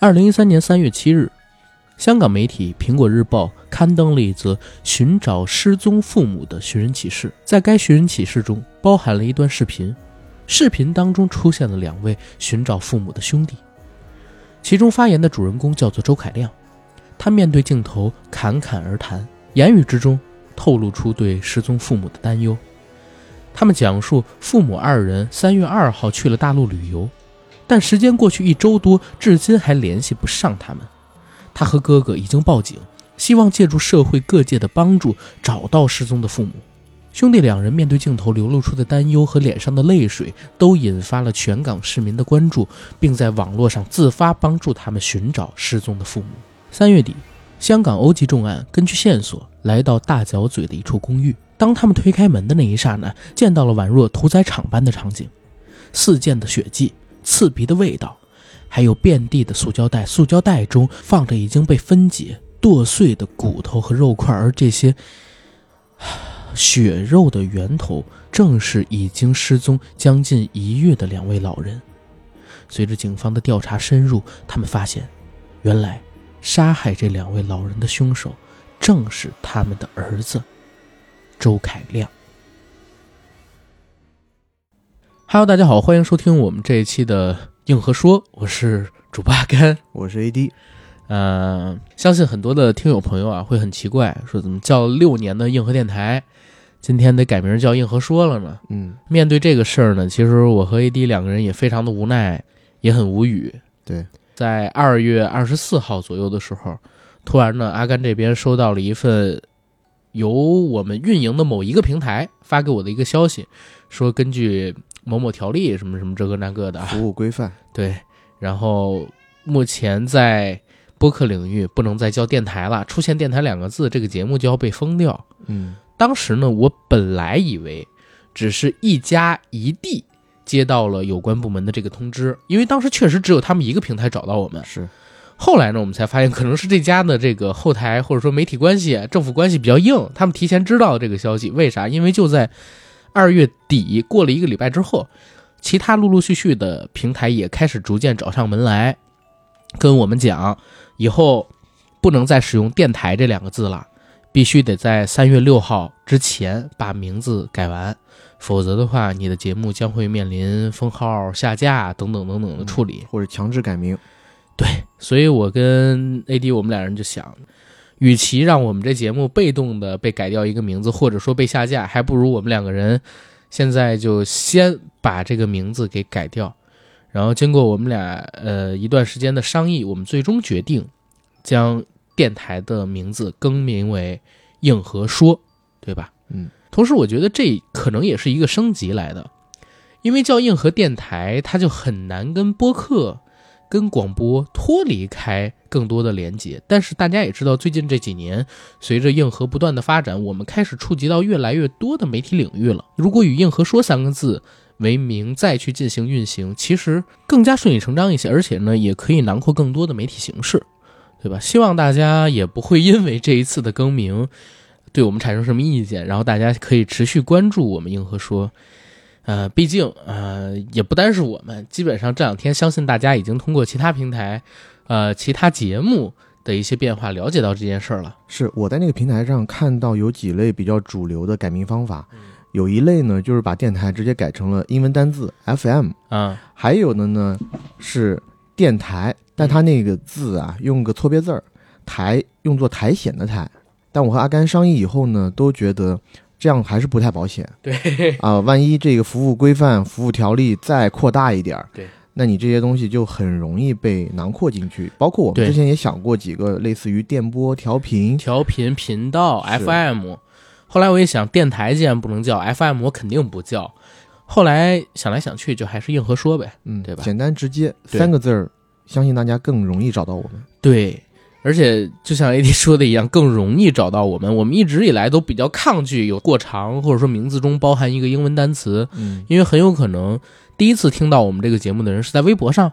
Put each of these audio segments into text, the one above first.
二零一三年三月七日，香港媒体《苹果日报》刊登了一则寻找失踪父母的寻人启事。在该寻人启事中，包含了一段视频，视频当中出现了两位寻找父母的兄弟。其中发言的主人公叫做周凯亮，他面对镜头侃侃而谈，言语之中透露出对失踪父母的担忧。他们讲述父母二人三月二号去了大陆旅游。但时间过去一周多，至今还联系不上他们。他和哥哥已经报警，希望借助社会各界的帮助找到失踪的父母。兄弟两人面对镜头流露出的担忧和脸上的泪水，都引发了全港市民的关注，并在网络上自发帮助他们寻找失踪的父母。三月底，香港欧记重案根据线索来到大角咀的一处公寓。当他们推开门的那一刹那，见到了宛若屠宰场般的场景：四溅的血迹。刺鼻的味道，还有遍地的塑胶袋，塑胶袋中放着已经被分解剁碎的骨头和肉块，而这些血肉的源头正是已经失踪将近一月的两位老人。随着警方的调查深入，他们发现，原来杀害这两位老人的凶手正是他们的儿子周凯亮。Hello，大家好，欢迎收听我们这一期的硬核说，我是主播阿甘，我是 AD。嗯，相信很多的听友朋友啊会很奇怪，说怎么叫六年的硬核电台，今天得改名叫硬核说了呢？嗯，面对这个事儿呢，其实我和 AD 两个人也非常的无奈，也很无语。对，在二月二十四号左右的时候，突然呢，阿甘这边收到了一份由我们运营的某一个平台发给我的一个消息，说根据。某某条例什么什么这个那个的服务规范对，然后目前在播客领域不能再叫电台了，出现“电台”两个字，这个节目就要被封掉。嗯，当时呢，我本来以为只是一家一地接到了有关部门的这个通知，因为当时确实只有他们一个平台找到我们。是，后来呢，我们才发现可能是这家的这个后台或者说媒体关系、政府关系比较硬，他们提前知道这个消息。为啥？因为就在。二月底过了一个礼拜之后，其他陆陆续续的平台也开始逐渐找上门来，跟我们讲，以后不能再使用“电台”这两个字了，必须得在三月六号之前把名字改完，否则的话，你的节目将会面临封号、下架等等等等的处理，或者强制改名。对，所以我跟 AD 我们俩人就想。与其让我们这节目被动的被改掉一个名字，或者说被下架，还不如我们两个人现在就先把这个名字给改掉。然后经过我们俩呃一段时间的商议，我们最终决定将电台的名字更名为“硬核说”，对吧？嗯。同时，我觉得这可能也是一个升级来的，因为叫硬核电台，它就很难跟播客。跟广播脱离开更多的连接，但是大家也知道，最近这几年，随着硬核不断的发展，我们开始触及到越来越多的媒体领域了。如果以“硬核说”三个字为名再去进行运行，其实更加顺理成章一些，而且呢，也可以囊括更多的媒体形式，对吧？希望大家也不会因为这一次的更名，对我们产生什么意见，然后大家可以持续关注我们“硬核说”。呃，毕竟呃，也不单是我们，基本上这两天，相信大家已经通过其他平台，呃，其他节目的一些变化，了解到这件事儿了。是我在那个平台上看到有几类比较主流的改名方法，有一类呢，就是把电台直接改成了英文单字 FM 啊，还有的呢是电台，但它那个字啊用个错别字儿，台用作苔藓的苔。但我和阿甘商议以后呢，都觉得。这样还是不太保险。对啊，万一这个服务规范、服务条例再扩大一点儿，对，那你这些东西就很容易被囊括进去。包括我们之前也想过几个类似于电波调频、调频频道 FM，后来我也想，电台既然不能叫 FM，我肯定不叫。后来想来想去，就还是硬核说呗，嗯，对吧？简单直接，三个字儿，相信大家更容易找到我们。对。而且就像 AD 说的一样，更容易找到我们。我们一直以来都比较抗拒有过长，或者说名字中包含一个英文单词，嗯，因为很有可能第一次听到我们这个节目的人是在微博上，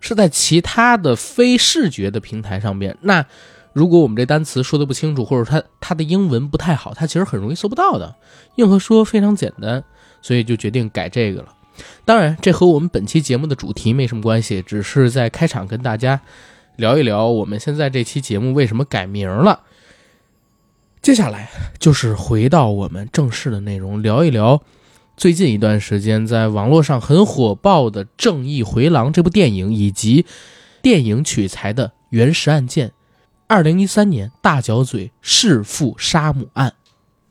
是在其他的非视觉的平台上边。那如果我们这单词说的不清楚，或者他他的英文不太好，他其实很容易搜不到的。硬核说非常简单，所以就决定改这个了。当然，这和我们本期节目的主题没什么关系，只是在开场跟大家。聊一聊我们现在这期节目为什么改名了。接下来就是回到我们正式的内容，聊一聊最近一段时间在网络上很火爆的《正义回廊》这部电影，以及电影取材的原始案件——二零一三年大角嘴弑父杀母案。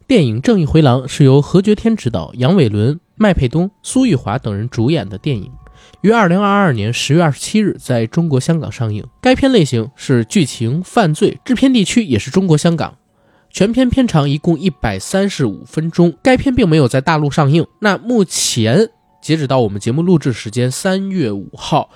电影《正义回廊》是由何觉天执导，杨伟伦、麦佩东、苏玉华等人主演的电影，于二零二二年十月二十七日在中国香港上映。该片类型是剧情犯罪，制片地区也是中国香港。全片片长一共一百三十五分钟，该片并没有在大陆上映。那目前截止到我们节目录制时间三月五号，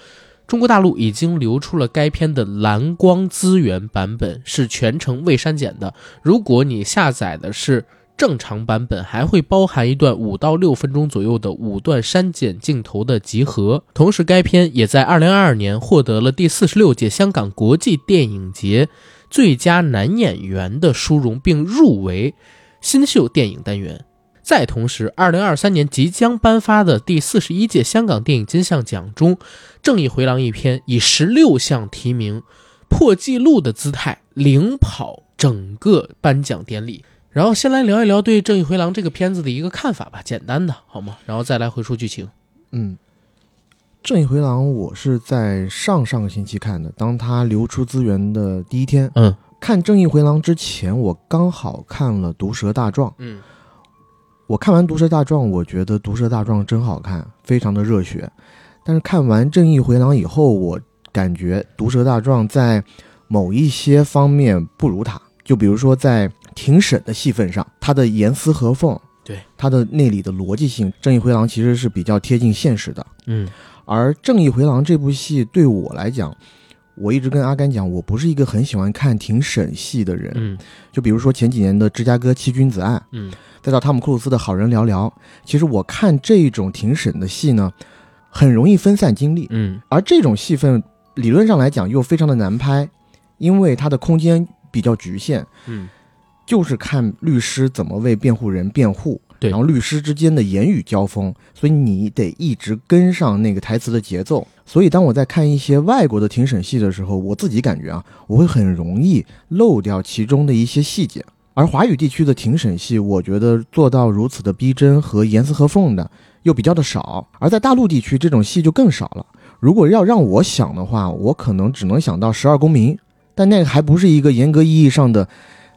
中国大陆已经流出了该片的蓝光资源版本，是全程未删减的。如果你下载的是正常版本，还会包含一段五到六分钟左右的五段删减镜头的集合。同时，该片也在二零二二年获得了第四十六届香港国际电影节。最佳男演员的殊荣，并入围新秀电影单元。再同时，二零二三年即将颁发的第四十一届香港电影金像奖中，《正义回廊》一片以十六项提名破纪录的姿态领跑整个颁奖典礼。然后先来聊一聊对《正义回廊》这个片子的一个看法吧，简单的好吗？然后再来回述剧情。嗯。《正义回廊》，我是在上上个星期看的，当他流出资源的第一天。嗯，看《正义回廊》之前，我刚好看了《毒蛇大壮》。嗯，我看完《毒蛇大壮》，我觉得《毒蛇大壮》真好看，非常的热血。但是看完《正义回廊》以后，我感觉《毒蛇大壮》在某一些方面不如它。就比如说在庭审的戏份上，它的严丝合缝，对它的那里的逻辑性，《正义回廊》其实是比较贴近现实的。嗯。而《正义回廊》这部戏对我来讲，我一直跟阿甘讲，我不是一个很喜欢看庭审戏的人。嗯，就比如说前几年的《芝加哥七君子案》，嗯，再到汤姆·克鲁斯的好人寥寥，其实我看这种庭审的戏呢，很容易分散精力。嗯，而这种戏份理论上来讲又非常的难拍，因为它的空间比较局限。嗯，就是看律师怎么为辩护人辩护。对，然后律师之间的言语交锋，所以你得一直跟上那个台词的节奏。所以当我在看一些外国的庭审戏的时候，我自己感觉啊，我会很容易漏掉其中的一些细节。而华语地区的庭审戏，我觉得做到如此的逼真和严丝合缝的又比较的少。而在大陆地区，这种戏就更少了。如果要让我想的话，我可能只能想到《十二公民》，但那个还不是一个严格意义上的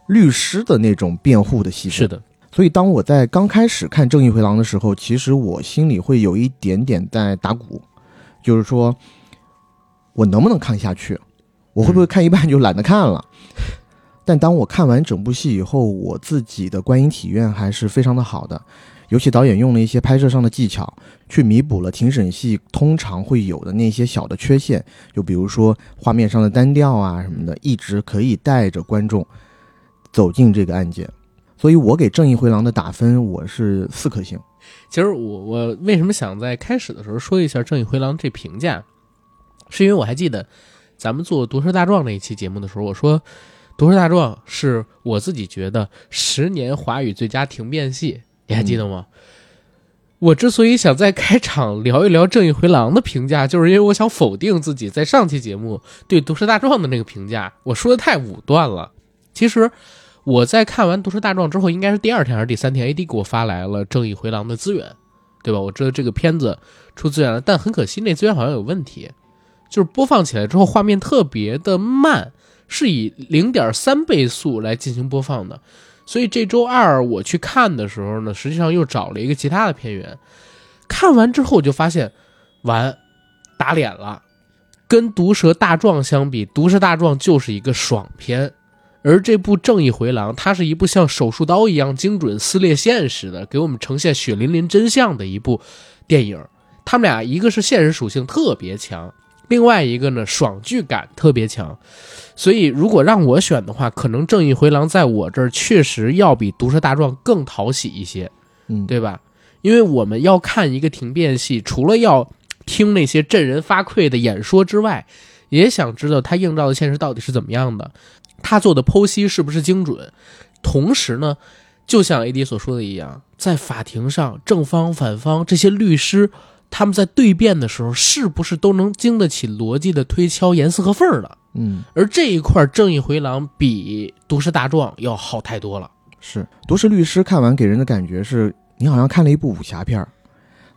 律师的那种辩护的戏。是的。所以，当我在刚开始看《正义回廊》的时候，其实我心里会有一点点在打鼓，就是说，我能不能看下去？我会不会看一半就懒得看了？但当我看完整部戏以后，我自己的观影体验还是非常的好的。尤其导演用了一些拍摄上的技巧，去弥补了庭审戏通常会有的那些小的缺陷，就比如说画面上的单调啊什么的，一直可以带着观众走进这个案件。所以我给《正义回廊》的打分，我是四颗星。其实我我为什么想在开始的时候说一下《正义回廊》这评价，是因为我还记得咱们做《毒舌大壮》那一期节目的时候，我说《毒舌大壮》是我自己觉得十年华语最佳停辩戏，你还记得吗？我之所以想在开场聊一聊《正义回廊》的评价，就是因为我想否定自己在上期节目对《毒舌大壮》的那个评价，我说的太武断了。其实。我在看完《毒舌大壮》之后，应该是第二天还是第三天，AD 给我发来了《正义回廊》的资源，对吧？我知道这个片子出资源了，但很可惜那资源好像有问题，就是播放起来之后画面特别的慢，是以零点三倍速来进行播放的。所以这周二我去看的时候呢，实际上又找了一个其他的片源，看完之后我就发现，完，打脸了。跟《毒舌大壮》相比，《毒舌大壮》就是一个爽片。而这部《正义回廊》，它是一部像手术刀一样精准撕裂现实的，给我们呈现血淋淋真相的一部电影。他们俩一个是现实属性特别强，另外一个呢爽剧感特别强。所以如果让我选的话，可能《正义回廊》在我这儿确实要比《毒舌大壮》更讨喜一些，嗯，对吧？因为我们要看一个停变戏，除了要听那些震人发聩的演说之外，也想知道它映照的现实到底是怎么样的。他做的剖析是不是精准？同时呢，就像 A D 所说的一样，在法庭上，正方、反方这些律师他们在对辩的时候，是不是都能经得起逻辑的推敲、严丝合缝的？嗯，而这一块《正义回廊》比《都市大壮》要好太多了。是《都市律师》看完给人的感觉是，你好像看了一部武侠片儿。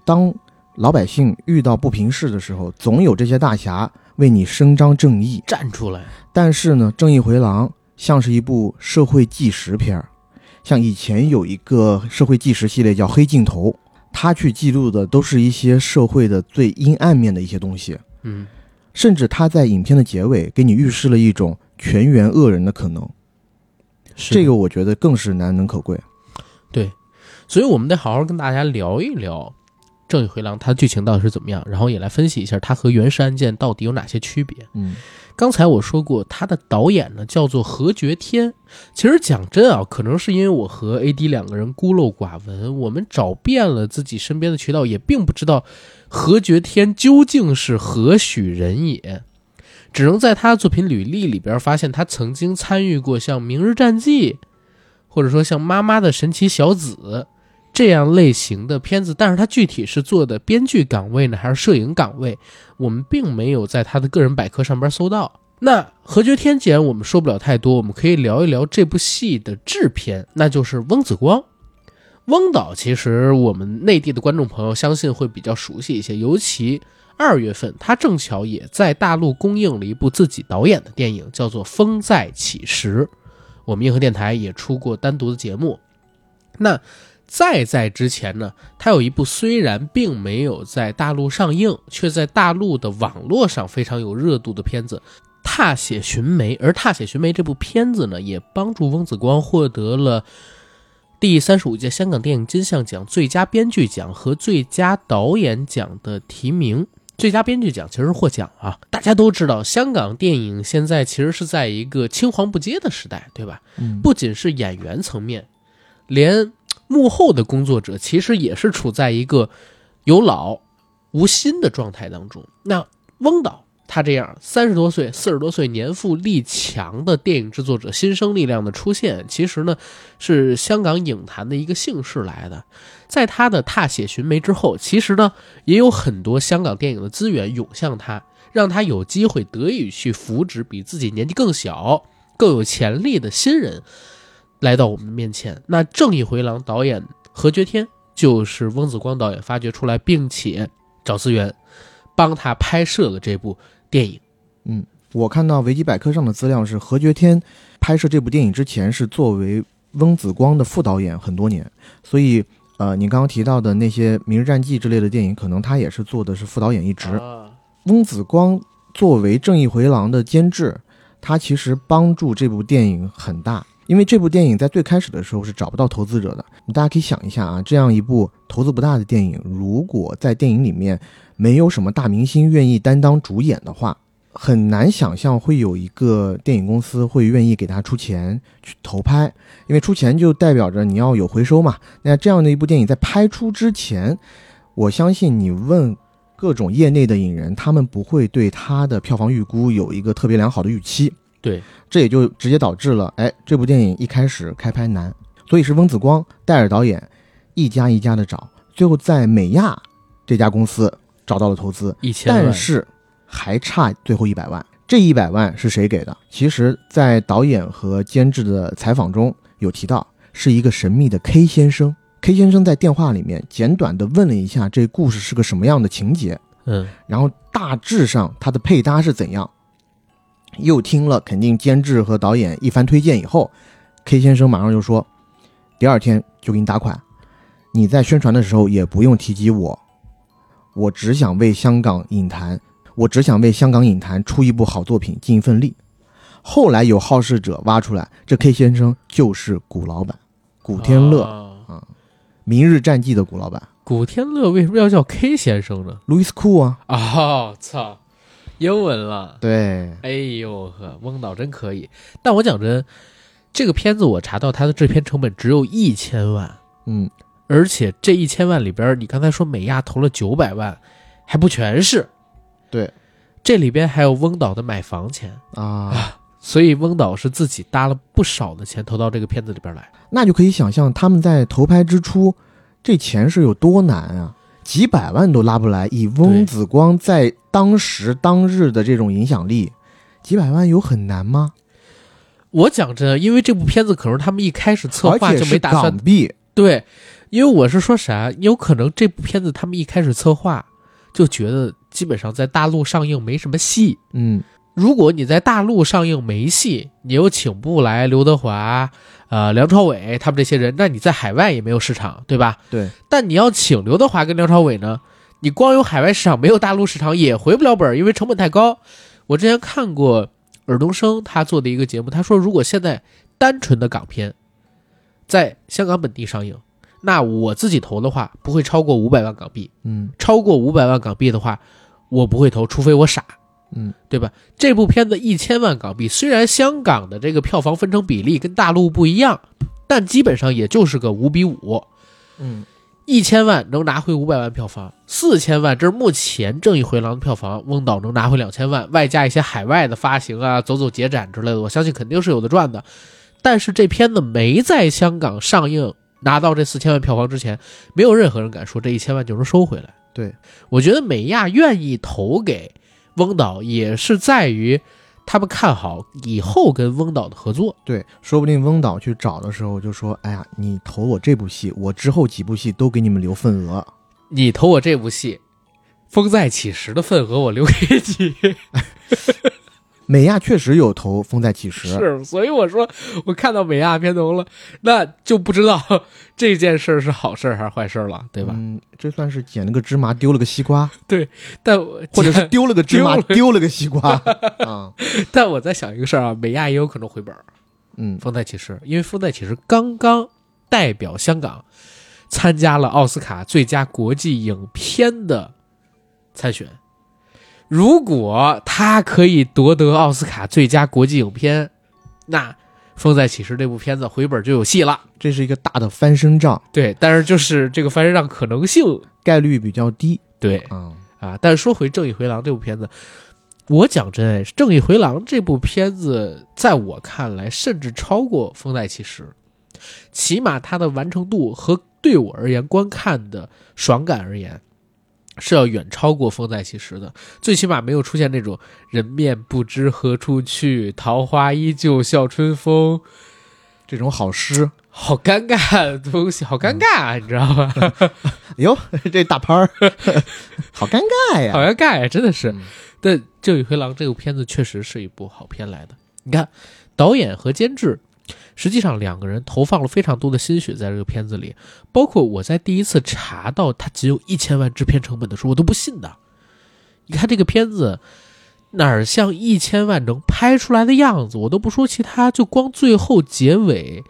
当老百姓遇到不平事的时候，总有这些大侠为你伸张正义。站出来，但是呢，《正义回廊》像是一部社会纪实片儿，像以前有一个社会纪实系列叫《黑镜头》，它去记录的都是一些社会的最阴暗面的一些东西。嗯，甚至它在影片的结尾给你预示了一种全员恶人的可能，是这个我觉得更是难能可贵。对，所以我们得好好跟大家聊一聊《正义回廊》它剧情到底是怎么样，然后也来分析一下它和原始案件到底有哪些区别。嗯刚才我说过，它的导演呢叫做何觉天。其实讲真啊，可能是因为我和 AD 两个人孤陋寡闻，我们找遍了自己身边的渠道，也并不知道何觉天究竟是何许人也。只能在他的作品履历里边发现，他曾经参与过像《明日战记》，或者说像《妈妈的神奇小子》这样类型的片子，但是他具体是做的编剧岗位呢，还是摄影岗位，我们并没有在他的个人百科上边搜到。那何觉天，既然我们说不了太多，我们可以聊一聊这部戏的制片，那就是翁子光。翁导其实我们内地的观众朋友相信会比较熟悉一些，尤其二月份他正巧也在大陆公映了一部自己导演的电影，叫做《风再起时》，我们硬核电台也出过单独的节目。那再在之前呢，他有一部虽然并没有在大陆上映，却在大陆的网络上非常有热度的片子《踏雪寻梅》。而《踏雪寻梅》这部片子呢，也帮助翁子光获得了第三十五届香港电影金像奖最佳编剧奖和最佳导演奖的提名。最佳编剧奖其实获奖啊！大家都知道，香港电影现在其实是在一个青黄不接的时代，对吧？嗯不仅是演员层面，连幕后的工作者其实也是处在一个有老无新的状态当中。那翁导他这样三十多岁、四十多岁、年富力强的电影制作者，新生力量的出现，其实呢是香港影坛的一个幸事来的。在他的踏雪寻梅之后，其实呢也有很多香港电影的资源涌向他，让他有机会得以去扶植比自己年纪更小、更有潜力的新人来到我们的面前。那《正义回廊》导演何觉天就是翁子光导演发掘出来，并且找资源帮他拍摄了这部电影。嗯我看到维基百科上的资料是何觉天拍摄这部电影之前是作为翁子光的副导演很多年，所以呃，你刚刚提到的那些《明日战记》之类的电影，可能他也是做的是副导演一职。啊，翁子光作为《正义回廊》的监制，他其实帮助这部电影很大，因为这部电影在最开始的时候是找不到投资者的。大家可以想一下啊，这样一部投资不大的电影，如果在电影里面没有什么大明星愿意担当主演的话，很难想象会有一个电影公司会愿意给他出钱去投拍，因为出钱就代表着你要有回收嘛。那这样的一部电影在拍出之前，我相信你问各种业内的影人，他们不会对他的票房预估有一个特别良好的预期。对，这也就直接导致了，哎，这部电影一开始开拍难，所以是翁子光带着导演一家一家的找，最后在美亚这家公司找到了投资，一千万但是还差最后一百万。这一百万是谁给的？其实，在导演和监制的采访中有提到，是一个神秘的 K 先生。K 先生在电话里面简短的问了一下这故事是个什么样的情节，嗯，然后大致上它的配搭是怎样。又听了肯定监制和导演一番推荐以后，K 先生马上就说，第二天就给你打款，你在宣传的时候也不用提及我，我只想为香港影坛，我只想为香港影坛出一部好作品尽一份力。后来有好事者挖出来，这 K 先生就是古老板，古天乐，啊明日战记》的古老板，古天乐为什么要叫 K 先生呢？路易斯库啊，哦，操，英文了。对，哎呦呵，翁导真可以。但我讲真，这个片子我查到它的制片成本只有一千万，嗯，而且这一千万里边，你刚才说美亚投了九百万，还不全是。对，这里边还有翁导的买房钱，啊。所以翁导是自己搭了不少的钱投到这个片子里边来。那就可以想象他们在投拍之初，这钱是有多难啊！几百万都拉不来。以翁子光在当时当日的这种影响力，几百万有很难吗？我讲真，因为这部片子可能他们一开始策划就没打算港币，对，因为我是说啥，有可能这部片子他们一开始策划就觉得基本上在大陆上映没什么戏。嗯，如果你在大陆上映没戏，你又请不来刘德华、呃梁朝伟他们这些人，那你在海外也没有市场，对吧？对。但你要请刘德华跟梁朝伟呢，你光有海外市场没有大陆市场也回不了本儿，因为成本太高。我之前看过尔冬升他做的一个节目，他说如果现在单纯的港片在香港本地上映，那我自己投的话不会超过五百万港币，嗯超过五百万港币的话，我不会投，除非我傻。嗯，对吧？这部片子一千万港币，虽然香港的这个票房分成比例跟大陆不一样，但基本上也就是个五比五。嗯，一千万能拿回五百万票房，四千万这是目前《正义回廊》的票房，翁导能拿回两千万，外加一些海外的发行啊、走走节展之类的，我相信肯定是有的赚的。但是这片子没在香港上映，拿到这四千万票房之前，没有任何人敢说这一千万就能收回来。对，我觉得美亚愿意投给翁导，也是在于他们看好以后跟翁导的合作。对，说不定翁导去找的时候就说：“哎呀，你投我这部戏，我之后几部戏都给你们留份额。你投我这部戏，《风再起时》的份额我留给你。”美亚确实有投《风再起时》，是，所以我说我看到美亚片头了，那就不知道 这件事儿是好事儿还是坏事儿了，对吧？嗯，这算是捡了个芝麻丢了个西瓜，对但或者是丢了个芝麻丢了 丢了个西瓜啊。但我在想一个事儿啊，美亚也有可能回本儿。嗯《风再起时》，因为《风再起时》刚刚代表香港参加了奥斯卡最佳国际影片的参选。如果他可以夺得奥斯卡最佳国际影片，那《风再起时》这部片子回本就有戏了。这是一个大的翻身仗，对，但是就是这个翻身仗可能性，概率比较低对啊。啊。但是说回《正义回廊》这部片子，我讲真，哎，《正义回廊》这部片子在我看来，甚至超过《风再起时》，起码它的完成度和对我而言观看的爽感而言，是要远超过《风再起时》的。最起码没有出现那种“人面不知何处去，桃花依旧笑春风这种好诗，”，好尴尬的东西，好尴尬、啊，你知道吗？哟，这大拍儿，好尴尬呀。好尴尬呀，真的是嗯。但《正义回廊》这部片子确实是一部好片来的。你看，导演和监制，实际上两个人投放了非常多的心血在这个片子里。包括我在第一次查到它只有一千万制片成本的时候，我都不信的。你看这个片子哪儿像一千万能拍出来的样子？我都不说其他，就光最后结尾，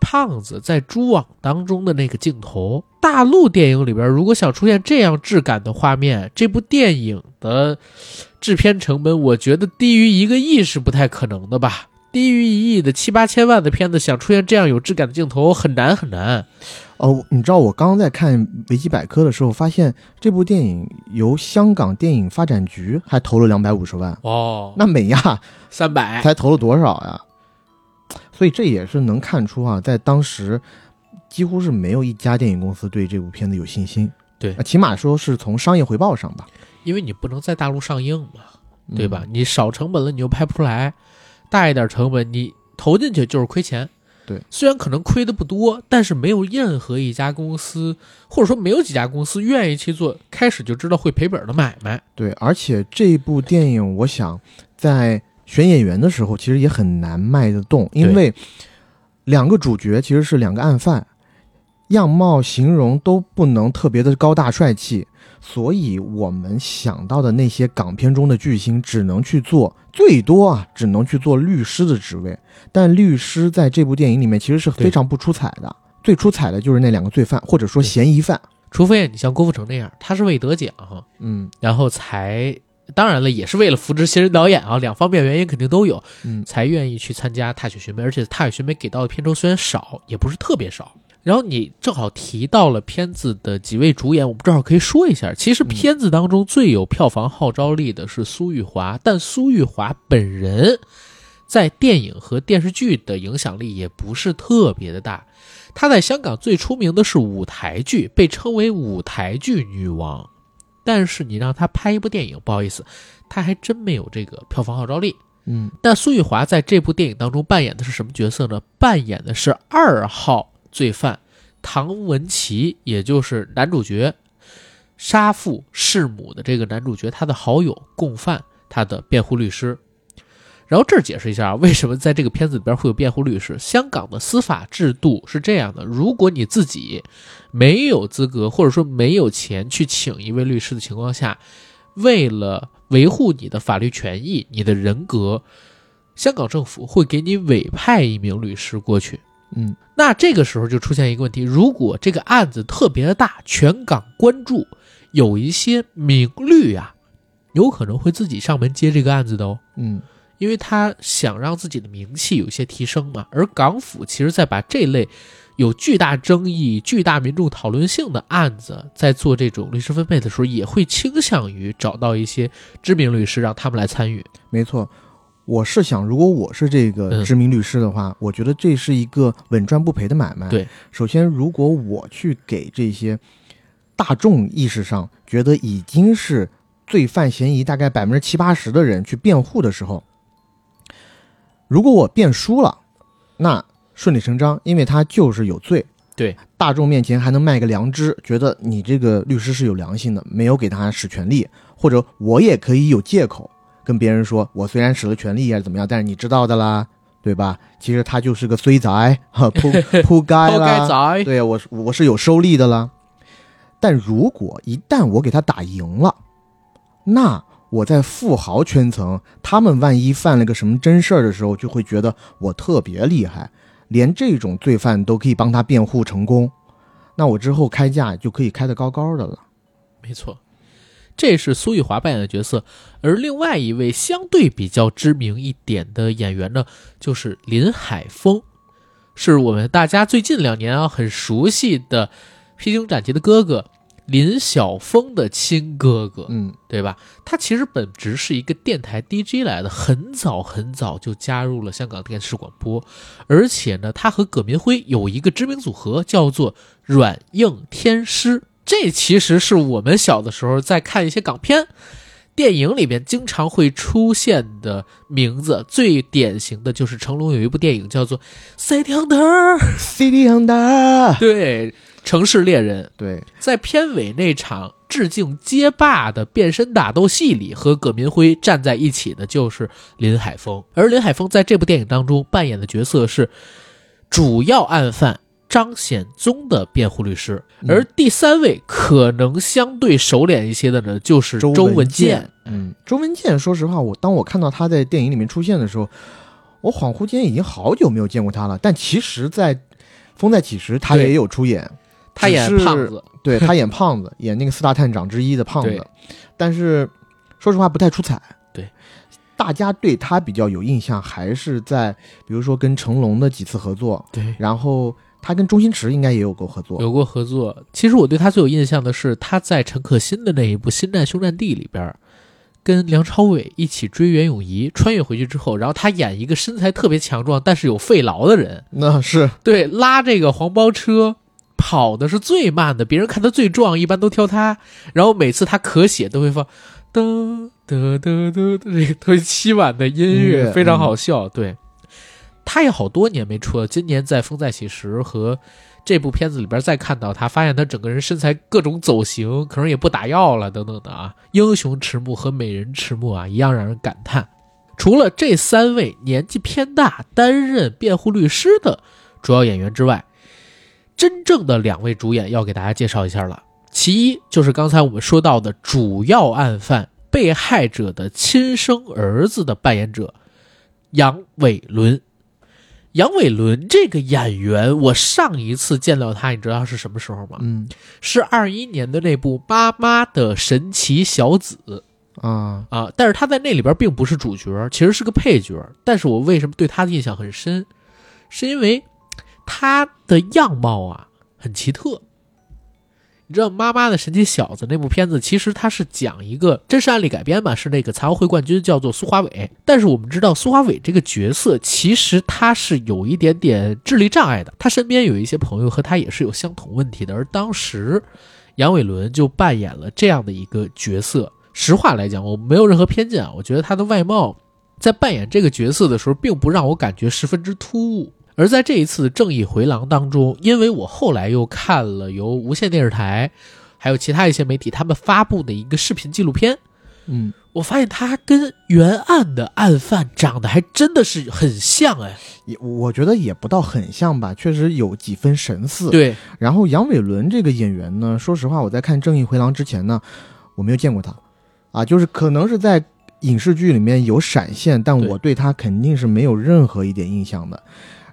胖子在蛛网当中的那个镜头，大陆电影里边如果想出现这样质感的画面，这部电影的制片成本，我觉得低于一个亿是不太可能的吧。低于一亿的七八千万的片子，想出现这样有质感的镜头很难很难。哦，你知道我刚刚在看维基百科的时候，发现这部电影由香港电影发展局还投了两百五十万，哦，那美亚三百才投了多少呀？所以这也是能看出啊，在当时几乎是没有一家电影公司对这部片子有信心。对啊，起码说是从商业回报上吧，因为你不能在大陆上映嘛，嗯对吧？？你少成本了，你又拍不出来；大一点成本，你投进去就是亏钱。对，虽然可能亏的不多，但是没有任何一家公司，或者说没有几家公司愿意去做开始就知道会赔本的买卖。对，而且这部电影，我想在选演员的时候，其实也很难卖得动，因为两个主角其实是两个案犯，样貌形容都不能特别的高大帅气，所以我们想到的那些港片中的巨星，只能去做最多啊，只能去做律师的职位。但律师在这部电影里面其实是非常不出彩的，最出彩的就是那两个罪犯，或者说嫌疑犯。除非你像郭富城那样，他是为得奖，嗯然后才，当然了，也是为了扶持新人导演啊，两方面原因肯定都有，嗯，才愿意去参加《踏雪寻梅》，而且《踏雪寻梅》给到的片酬虽然少，也不是特别少。然后你正好提到了片子的几位主演，我们正好可以说一下。其实片子当中最有票房号召力的是苏玉华，但苏玉华本人在电影和电视剧的影响力也不是特别的大。她在香港最出名的是舞台剧，被称为舞台剧女王。但是你让她拍一部电影，不好意思，她还真没有这个票房号召力。嗯那苏玉华在这部电影当中扮演的是什么角色呢？扮演的是二号罪犯唐文琪，也就是男主角杀父弑母的这个男主角他的好友共犯，他的辩护律师。然后这儿解释一下啊，为什么在这个片子里边会有辩护律师？香港的司法制度是这样的：如果你自己没有资格或者说没有钱去请一位律师的情况下，为了维护你的法律权益、你的人格，香港政府会给你委派一名律师过去。嗯那这个时候就出现一个问题：如果这个案子特别的大，全港关注，有一些名律啊，有可能会自己上门接这个案子的哦。嗯因为他想让自己的名气有一些提升嘛。而港府其实，在把这类有巨大争议、巨大民众讨论性的案子，在做这种律师分配的时候，也会倾向于找到一些知名律师，让他们来参与。没错。我是想，如果我是这个嗯知名律师的话，我觉得这是一个稳赚不赔的买卖。对，首先，如果我去给这些大众意识上觉得已经是罪犯嫌疑大概百分之七八十的人去辩护的时候，如果我辩输了，那顺理成章，因为他就是有罪。对，大众面前还能卖个良知，觉得你这个律师是有良心的，没有给他使权利，或者我也可以有借口跟别人说，我虽然使了全力还是怎么样，但是你知道的啦，对吧？其实他就是个衰仔，哈，扑扑 街抛啦，仔，对呀，我是我是有收利的啦。但如果一旦我给他打赢了，那我在富豪圈层，他们万一犯了个什么真事儿的时候，就会觉得我特别厉害，连这种罪犯都可以帮他辩护成功，那我之后开价就可以开得高高的了。没错，这是苏玉华扮演的角色。而另外一位相对比较知名一点的演员呢，就是林海峰，是我们大家最近两年啊很熟悉的《披荆斩棘》的哥哥林晓峰的亲哥哥，嗯对吧？他其实本职是一个电台 DJ 来的，很早很早就加入了香港电视广播，而且呢，他和葛民辉有一个知名组合，叫做软硬天师。这其实是我们小的时候在看一些港片、电影里边经常会出现的名字。最典型的就是成龙有一部电影叫做《City Hunter》，，City Hunter，对，城市猎人。对，在片尾那场致敬街霸的变身打斗戏里，和葛民辉站在一起的就是林海峰，而林海峰在这部电影当中扮演的角色是主要案犯张显宗的辩护律师，嗯。而第三位可能相对熟练一些的呢，就是周文文健。嗯，周文健，说实话，我当我看到他在电影里面出现的时候，我恍惚间已经好久没有见过他了。但其实，在《风再起时》，他也有出演，他演胖子，对他演胖子，演那个四大探长之一的胖子，但是说实话不太出彩。对，大家对他比较有印象，还是在比如说跟成龙的几次合作，对，然后他跟周星驰应该也有过合作。有过合作。其实我对他最有印象的是他在陈可辛的那一部《新战凶战地》里边，跟梁朝伟一起追袁咏仪，穿越回去之后，然后他演一个身材特别强壮但是有肺痨的人，那是对，拉这个黄包车。跑的是最慢的，别人看他最壮，一般都挑他。然后每次他咳血都会放噔噔噔噔这个特别凄婉的音乐非常好笑。对，他也好多年没出了，今年在《风再起时》和这部片子里边再看到他，发现他整个人身材各种走形，可能也不打药了等等的啊。英雄迟暮和美人迟暮啊，一样让人感叹。除了这三位年纪偏大、担任辩护律师的主要演员之外，真正的两位主演要给大家介绍一下了。其一就是刚才我们说到的主要案犯被害者的亲生儿子的扮演者杨伟伦。杨伟伦这个演员，我上一次见到他，你知道是什么时候吗？嗯是二一年的那部《妈妈的神奇小子》啊，啊，但是他在那里边并不是主角，其实是个配角。但是我为什么对他的印象很深，是因为他的样貌啊很奇特。你知道《妈妈的神奇小子》那部片子，其实它是讲一个真实案例改编嘛，是那个残奥会冠军叫做苏华伟。但是我们知道苏华伟这个角色，其实他是有一点点智力障碍的，他身边有一些朋友和他也是有相同问题的。而当时杨伟伦就扮演了这样的一个角色。实话来讲，我没有任何偏见啊，我觉得他的外貌在扮演这个角色的时候，并不让我感觉十分之突兀。而在这一次《正义回廊》当中，因为我后来又看了由无线电视台，还有其他一些媒体他们发布的一个视频纪录片，嗯，我发现他跟原案的案犯长得还真的是很像哎。也我觉得也不到很像吧，确实有几分神似。，对，然后杨伟伦这个演员呢，说实话，我在看《正义回廊》之前呢，我没有见过他，啊，就是可能是在影视剧里面有闪现，但我对他肯定是没有任何一点印象的。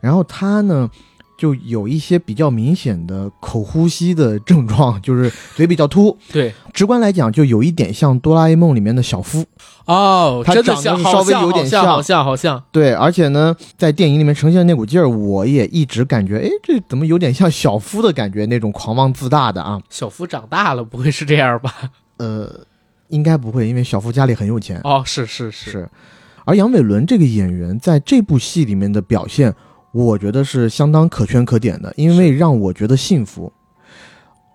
然后他呢，就有一些比较明显的口呼吸的症状，就是嘴比较凸，对，直观来讲，就有一点像哆啦 A 梦里面的小夫。哦，他真的像，长得稍微好像好像，有点像好像，好像。对，而且呢，在电影里面呈现的那股劲儿，我也一直感觉，哎，这怎么有点像小夫的感觉，那种狂妄自大的啊。小夫长大了，不会是这样吧？呃，应该不会，因为小夫家里很有钱。哦，是是是，是，而杨伟伦这个演员在这部戏里面的表现，我觉得是相当可圈可点的，因为让我觉得幸福。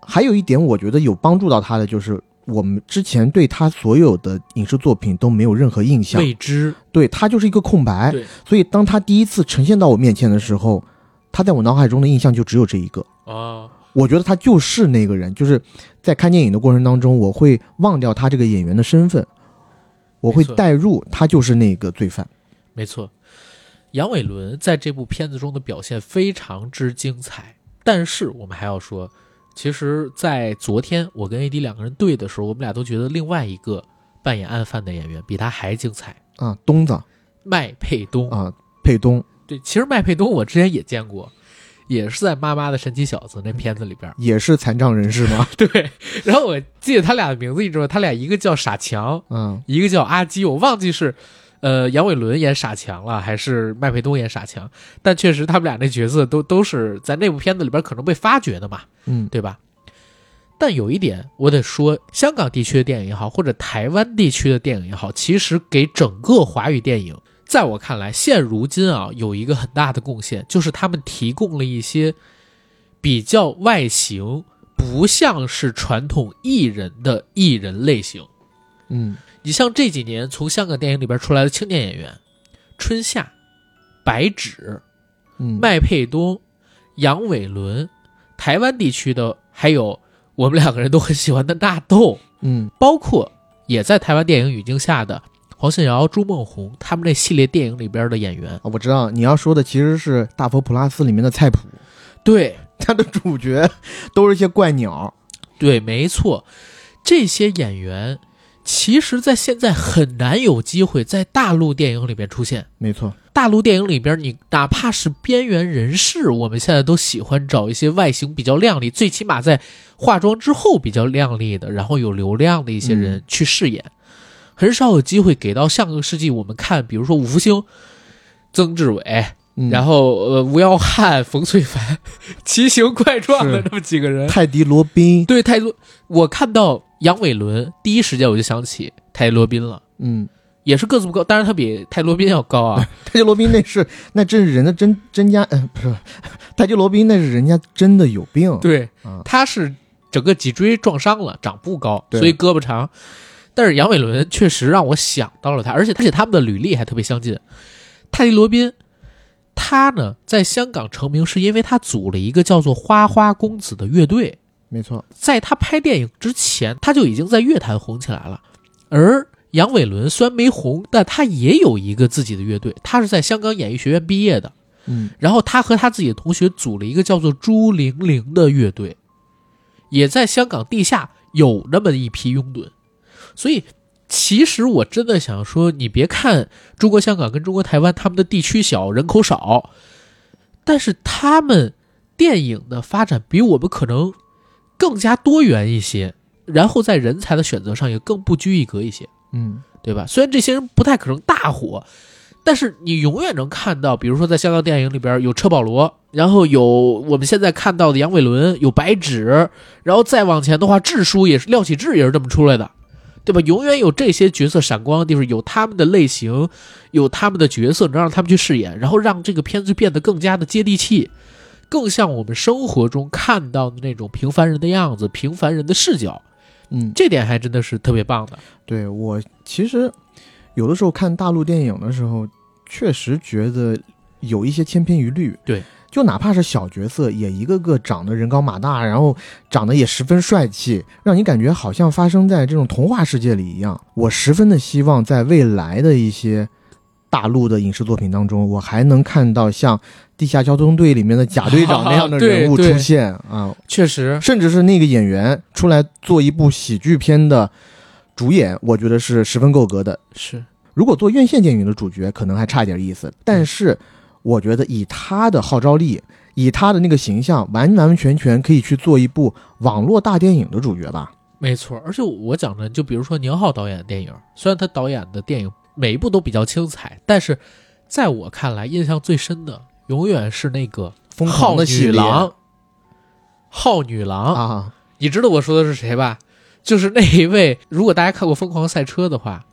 还有一点，我觉得有帮助到他的，就是我们之前对他所有的影视作品都没有任何印象，未知。对他就是一个空白。所以当他第一次呈现到我面前的时候，他在我脑海中的印象就只有这一个。啊，我觉得他就是那个人，就是在看电影的过程当中，我会忘掉他这个演员的身份，我会没错带入他就是那个罪犯。没错，杨伟伦在这部片子中的表现非常之精彩。但是我们还要说，其实，在昨天我跟 AD 两个人对的时候，我们俩都觉得另外一个扮演案犯的演员比他还精彩，啊，东子麦佩东。啊，佩东对，其实麦佩东我之前也见过，也是在《妈妈的神奇小子》那片子里边。也是残障人士吗？对，然后我记得他俩的名字，你知道吗？他俩一个叫傻强，嗯，一个叫阿基，我忘记是，呃，杨伟伦演傻强了，还是麦佩东演傻强？但确实他们俩那角色都都是在那部片子里边可能被发掘的嘛，嗯对吧？但有一点我得说，香港地区的电影也好，或者台湾地区的电影也好，其实给整个华语电影，在我看来，现如今啊，有一个很大的贡献，就是他们提供了一些比较外形不像是传统艺人的艺人类型。嗯。你像这几年从香港电影里边出来的青年演员，春夏、白芷、嗯，麦佩东、杨伟伦，台湾地区的还有我们两个人都很喜欢的纳豆，嗯。包括也在台湾电影语境下的黄信尧、朱梦红他们那系列电影里边的演员。啊我知道你要说的其实是《大佛普拉斯》里面的菜谱，对。他的主角都是一些怪鸟。对，没错，这些演员其实在现在很难有机会在大陆电影里边出现。没错，大陆电影里边，你哪怕是边缘人士，我们现在都喜欢找一些外形比较靓丽，最起码在化妆之后比较靓丽的，然后有流量的一些人去饰演，很少有机会给到上个世纪我们看，比如说五福星、曾志伟，嗯、然后呃吴耀汉、冯淬帆，奇形怪状的是那么几个人。泰迪罗宾，对泰罗，我看到杨伟伦，第一时间我就想起泰迪罗宾了。嗯，也是个子不高，当然他比泰罗宾要高啊。泰迪罗宾那是那真是人的真真家，呃，不是，泰迪罗宾那是人家真的有病。对，啊，他是整个脊椎撞伤了，长不高，所以胳膊长。但是杨伟伦确实让我想到了他，而且而且他们的履历还特别相近。泰迪罗宾，他呢在香港成名是因为他组了一个叫做花花公子的乐队，没错，在他拍电影之前，他就已经在乐坛红起来了。而杨伟伦虽然没红，但他也有一个自己的乐队，他是在香港演艺学院毕业的。嗯然后他和他自己的同学组了一个叫做朱玲玲的乐队，也在香港地下有那么一批拥趸。所以，其实我真的想说，你别看中国香港跟中国台湾他们的地区小，人口少，但是他们电影的发展比我们可能更加多元一些，然后在人才的选择上也更不拘一格一些。嗯对吧？虽然这些人不太可能大火，但是你永远能看到，比如说在香港电影里边有车保罗，然后有我们现在看到的杨伟伦，有白纸，然后再往前的话，智叔也是廖启智也是这么出来的，对吧？永远有这些角色闪光的地方，有他们的类型，有他们的角色，能让他们去饰演，然后让这个片子变得更加的接地气，更像我们生活中看到的那种平凡人的样子，平凡人的视角，嗯，这点还真的是特别棒的。对我其实有的时候看大陆电影的时候，确实觉得有一些千篇一律。对，就哪怕是小角色，也一个个长得人高马大，然后长得也十分帅气，让你感觉好像发生在这种童话世界里一样。我十分的希望在未来的一些大陆的影视作品当中，我还能看到像《地下交通队》里面的贾队长那样的人物出现啊，确实，甚至是那个演员出来做一部喜剧片的主演，我觉得是十分够格的。是如果做院线电影的主角，可能还差点意思，但是我觉得以他的号召力，以他的那个形象，完完全全可以去做一部网络大电影的主角吧。没错。而且我讲的，就比如说宁浩导演的电影，虽然他导演的电影每一部都比较精彩，但是在我看来，印象最深的永远是那个疯狂的女郎。浩女郎，啊，你知道我说的是谁吧？就是那一位，如果大家看过《疯狂赛车》的话，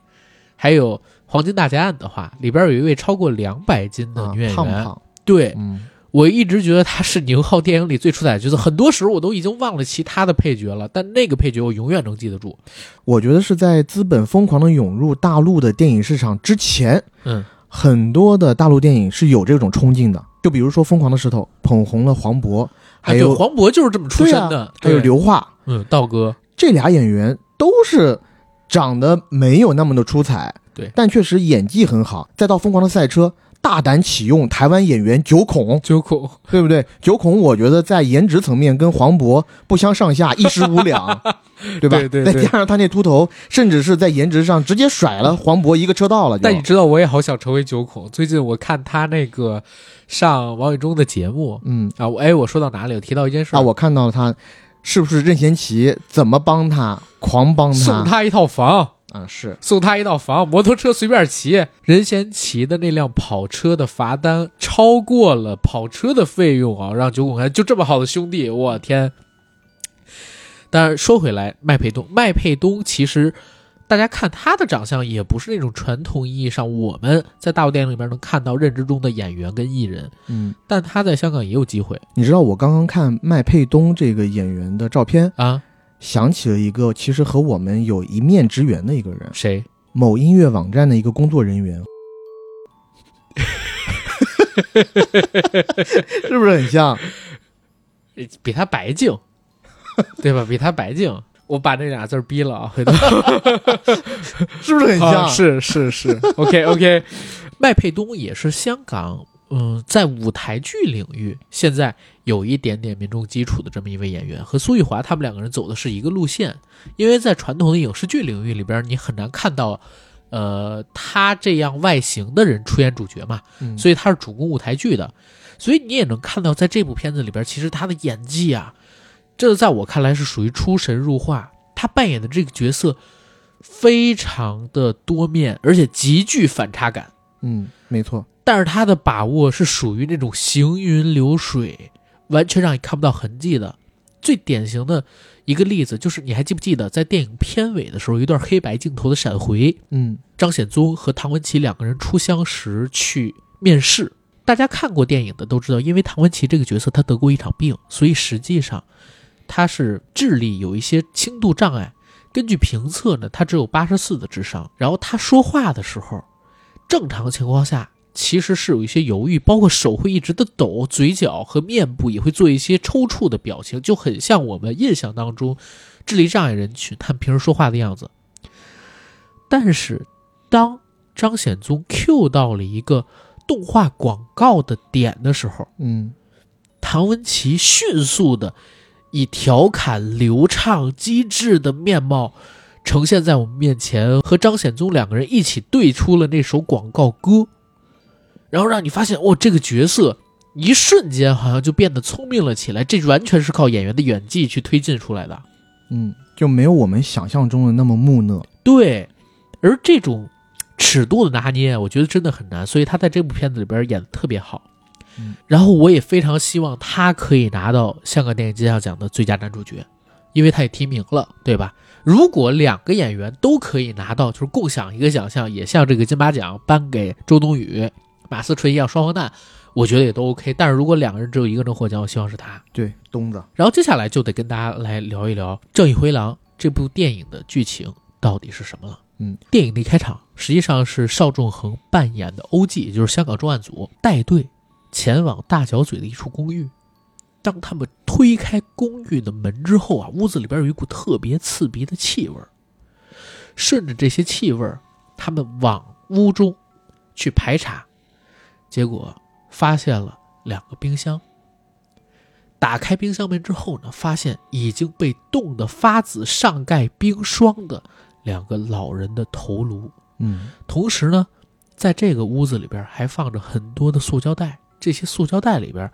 还有《黄金大劫案》的话，里边有一位超过两百斤的啊女演员。胖胖，对嗯，我一直觉得她是宁浩电影里最出彩的角色，很多时候我都已经忘了其他的配角了，但那个配角我永远能记得住。我觉得是在资本疯狂的涌入大陆的电影市场之前，嗯，很多的大陆电影是有这种冲劲的。就比如说《疯狂的石头》，捧红了黄渤，还有、黄渤就是这么出身的，啊还有刘桦，嗯道哥，这俩演员都是长得没有那么的出彩，对但确实演技很好。再到《疯狂的赛车》，大胆启用台湾演员九孔，九孔，对不对？九孔我觉得在颜值层面跟黄渤不相上下，一时无两，对吧？对对对再加上他那秃头，甚至是在颜值上直接甩了黄渤一个车道了。但你知道，我也好想成为九孔。最近我看他那个上王伟忠的节目嗯啊，我哎，我说到哪里？我提到一件事啊，我看到了他，是不是任贤齐怎么帮他，狂帮他送他一套房。啊？是送他一套房，摩托车随便骑。任贤齐的那辆跑车的罚单超过了跑车的费用啊，让九孔开就这么好的兄弟，我天！但是说回来，麦佩东，麦佩东其实大家看他的长相也不是那种传统意义上我们在大陆电影里面能看到认知中的演员跟艺人，嗯，但他在香港也有机会你知道我刚刚看麦佩东这个演员的照片，啊。想起了一个其实和我们有一面之缘的一个人，谁？某音乐网站的一个工作人员，是不是很像？比他白净，对吧？比他白净。我把那俩字儿逼了啊，回头。是不是很像？啊是是是，OK OK，麦佩东也是香港，嗯，在舞台剧领域现在有一点点民众基础的这么一位演员，和苏玉华他们两个人走的是一个路线，因为在传统的影视剧领域里边，你很难看到，呃，他这样外形的人出演主角嘛，嗯所以他是主攻舞台剧的，所以你也能看到，在这部片子里边，其实他的演技啊，这在我看来是属于出神入化。他扮演的这个角色非常的多面，而且极具反差感。嗯，没错，但是他的把握是属于那种行云流水，完全让你看不到痕迹的。最典型的一个例子就是，你还记不记得在电影片尾的时候，有一段黑白镜头的闪回，嗯张显宗和唐文琪两个人初相识去面试。大家看过电影的都知道，因为唐文琪这个角色他得过一场病，所以实际上他是智力有一些轻度障碍。根据评测呢，他只有八十四的智商。然后他说话的时候，正常情况下其实是有一些犹豫，包括手会一直的抖，嘴角和面部也会做一些抽搐的表情，就很像我们印象当中智力障碍人群他们平时说话的样子。但是当张显宗 Q 到了一个动画广告的点的时候，嗯唐文琪迅速的以调侃、流畅、机智的面貌呈现在我们面前，和张显宗两个人一起对出了那首广告歌，然后让你发现，哦，这个角色一瞬间好像就变得聪明了起来，这完全是靠演员的演技去推进出来的。嗯，就没有我们想象中的那么木讷。对，而这种尺度的拿捏，我觉得真的很难，所以他在这部片子里边演的特别好。嗯然后我也非常希望他可以拿到香港电影金像奖的最佳男主角，因为他也提名了，对吧？如果两个演员都可以拿到，就是共享一个奖项，也像这个金马奖颁给周冬雨、马思纯一样双黄蛋，我觉得也都 OK。但是如果两个人只有一个人获奖，我希望是他。对，东子，然后接下来就得跟大家来聊一聊《正义回廊》这部电影的剧情。到底是什么了。嗯，电影的一开场实际上是邵仲恒扮演的欧记，也就是香港重案组带队前往大角嘴的一处公寓。当他们推开公寓的门之后啊，屋子里边有一股特别刺鼻的气味儿。顺着这些气味儿，他们往屋中去排查，结果发现了两个冰箱。打开冰箱门之后呢，发现已经被冻得发紫、上盖冰霜的两个老人的头颅。嗯同时呢，在这个屋子里边还放着很多的塑胶袋，这些塑胶袋里边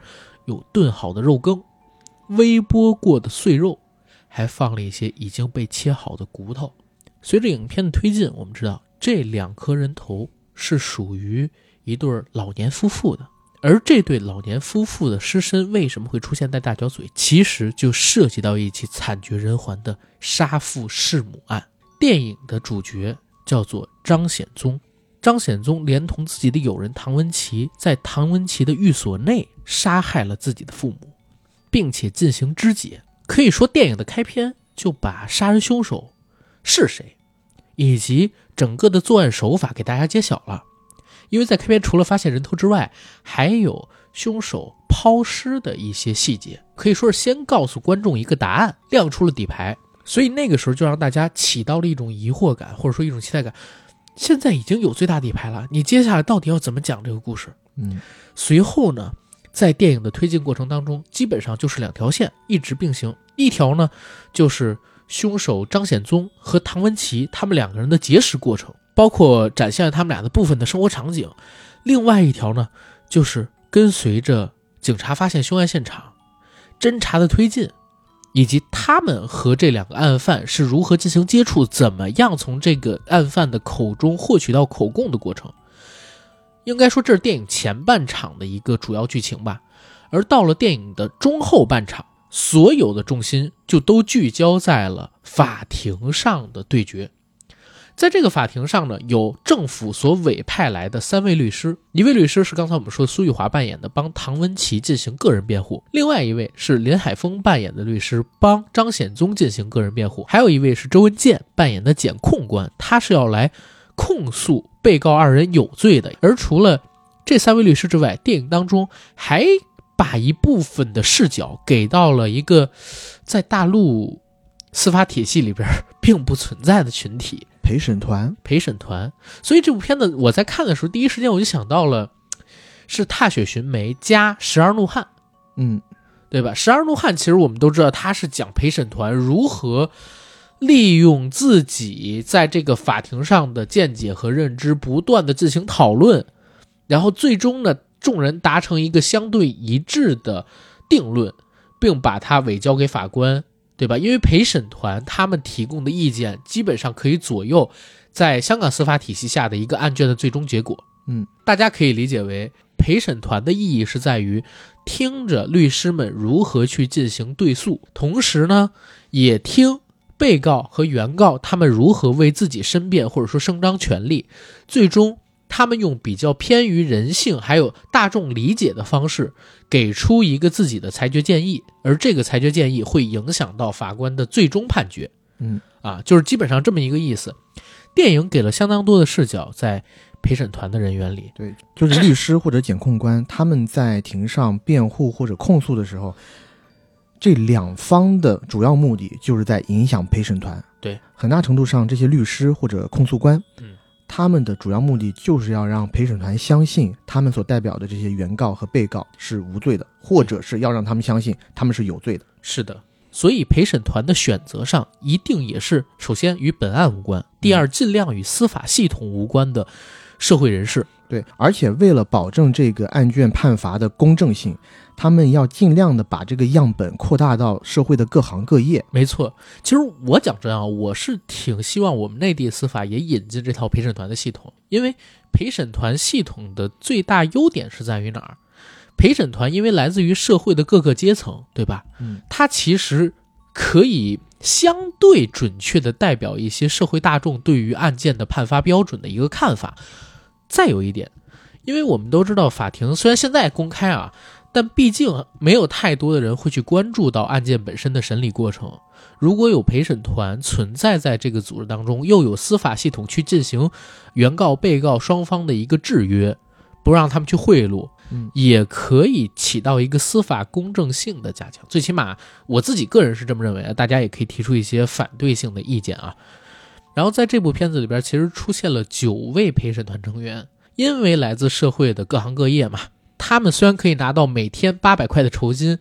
有炖好的肉羹、微波过的碎肉，还放了一些已经被切好的骨头。随着影片的推进，我们知道这两颗人头是属于一对老年夫妇的，而这对老年夫妇的尸身为什么会出现在大角嘴，其实就涉及到一起惨绝人寰的杀父弑母案。电影的主角叫做张显宗，张显宗连同自己的友人唐文琪，在唐文琪的寓所内杀害了自己的父母，并且进行肢解。可以说，电影的开篇就把杀人凶手是谁，以及整个的作案手法给大家揭晓了。因为在开篇除了发现人头之外，还有凶手抛尸的一些细节，可以说是先告诉观众一个答案，亮出了底牌。所以那个时候就让大家起到了一种疑惑感，或者说一种期待感。现在已经有最大底牌了，你接下来到底要怎么讲这个故事？嗯随后呢，在电影的推进过程当中，基本上就是两条线一直并行。一条呢，就是凶手张显宗和唐文琪他们两个人的结识过程，包括展现了他们俩的部分的生活场景；另外一条呢，就是跟随着警察发现凶案现场，侦查的推进，以及他们和这两个案犯是如何进行接触，怎么样从这个案犯的口中获取到口供的过程。应该说，这是电影前半场的一个主要剧情吧。而到了电影的中后半场，所有的重心就都聚焦在了法庭上的对决。在这个法庭上呢，有政府所委派来的三位律师，一位律师是刚才我们说苏玉华扮演的，帮唐文琪进行个人辩护；另外一位是林海峰扮演的律师，帮张显宗进行个人辩护；还有一位是周文健扮演的检控官，他是要来控诉被告二人有罪的。而除了这三位律师之外，电影当中还把一部分的视角给到了一个在大陆司法体系里边并不存在的群体陪审团，——陪审团。所以这部片子我在看的时候，第一时间我就想到了是《踏雪寻梅》加《十二怒汉》。嗯对吧？《十二怒汉》其实我们都知道，他是讲陪审团如何利用自己在这个法庭上的见解和认知，不断的进行讨论，然后最终呢，众人达成一个相对一致的定论，并把它委交给法官，对吧？因为陪审团他们提供的意见，基本上可以左右在香港司法体系下的一个案卷的最终结果。嗯，大家可以理解为陪审团的意义是在于听着律师们如何去进行对诉，同时呢，也听被告和原告他们如何为自己申辩或者说声张权利，最终他们用比较偏于人性还有大众理解的方式，给出一个自己的裁决建议，而这个裁决建议会影响到法官的最终判决。嗯啊，就是基本上这么一个意思。电影给了相当多的视角在陪审团的人员里，对，就是律师或者检控官，他们在庭上辩护或者控诉的时候，这两方的主要目的就是在影响陪审团。对，很大程度上，这些律师或者控诉官，嗯，他们的主要目的就是要让陪审团相信他们所代表的这些原告和被告是无罪的，或者是要让他们相信他们是有罪的。是的，所以陪审团的选择上一定也是首先与本案无关，第二尽量与司法系统无关的社会人士。对，而且为了保证这个案卷判罚的公正性，他们要尽量的把这个样本扩大到社会的各行各业。没错，其实我讲真啊，我是挺希望我们内地司法也引进这套陪审团的系统，因为陪审团系统的最大优点是在于哪儿？陪审团因为来自于社会的各个阶层，对吧？嗯，它其实可以相对准确地代表一些社会大众对于案件的判罚标准的一个看法。再有一点，因为我们都知道，法庭虽然现在公开啊，但毕竟没有太多的人会去关注到案件本身的审理过程。如果有陪审团存在在这个组织当中，又有司法系统去进行原告、被告双方的一个制约，不让他们去贿赂，嗯也可以起到一个司法公正性的加强。最起码我自己个人是这么认为的，大家也可以提出一些反对性的意见啊。然后在这部片子里边，其实出现了九位陪审团成员，因为来自社会的各行各业嘛，他们虽然可以拿到每天八百块的酬金，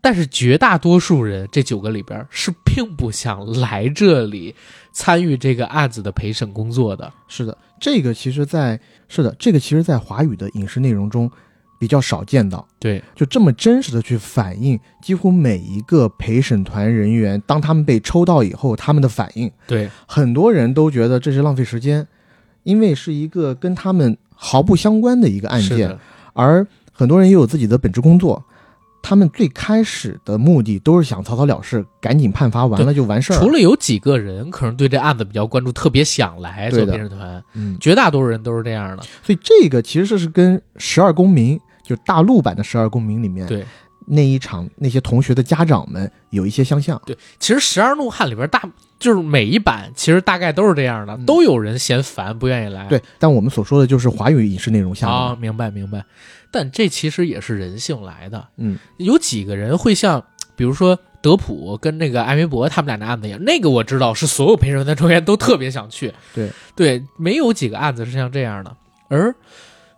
但是绝大多数人这九个里边是并不想来这里参与这个案子的陪审工作的。是的，这个其实在，是的，这个其实在华语的影视内容中比较少见到，对，就这么真实的去反映几乎每一个陪审团人员，当他们被抽到以后，他们的反应。对，很多人都觉得这是浪费时间，因为是一个跟他们毫不相关的一个案件，是的，而很多人也有自己的本职工作。他们最开始的目的都是想草草了事，赶紧判罚完了就完事儿。除了有几个人可能对这案子比较关注，特别想来做陪审团，嗯，绝大多数人都是这样的。所以这个其实是跟《十二公民》就大陆版的《十二公民》里面对那一场那些同学的家长们有一些相像。对，其实《十二怒汉》里边大就是每一版其实大概都是这样的，嗯都有人嫌烦不愿意来。对，但我们所说的就是华语影视内容下的啊，嘛。明白明白。但这其实也是人性来的。嗯，有几个人会像，比如说德普跟那个艾维伯他们俩的案子一样，那个我知道是所有陪审团成员都特别想去。对对，没有几个案子是像这样的。而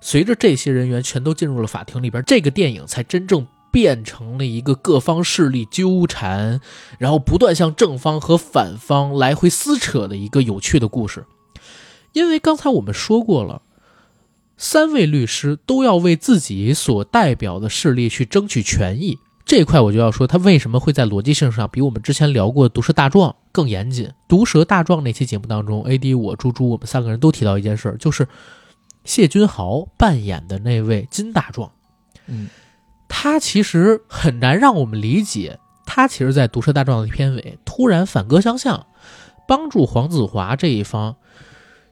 随着这些人员全都进入了法庭里边，这个电影才真正变成了一个各方势力纠缠，然后不断向正方和反方来回撕扯的一个有趣的故事。因为刚才我们说过了。三位律师都要为自己所代表的势力去争取权益，这一块我就要说，他为什么会在逻辑性上比我们之前聊过《毒舌大壮》更严谨？《毒舌大壮》那期节目当中，AD 我猪猪我们三个人都提到一件事，就是谢君豪扮演的那位金大壮，嗯，他其实很难让我们理解，他其实在《毒舌大壮》的片尾突然反戈相向，帮助黄子华这一方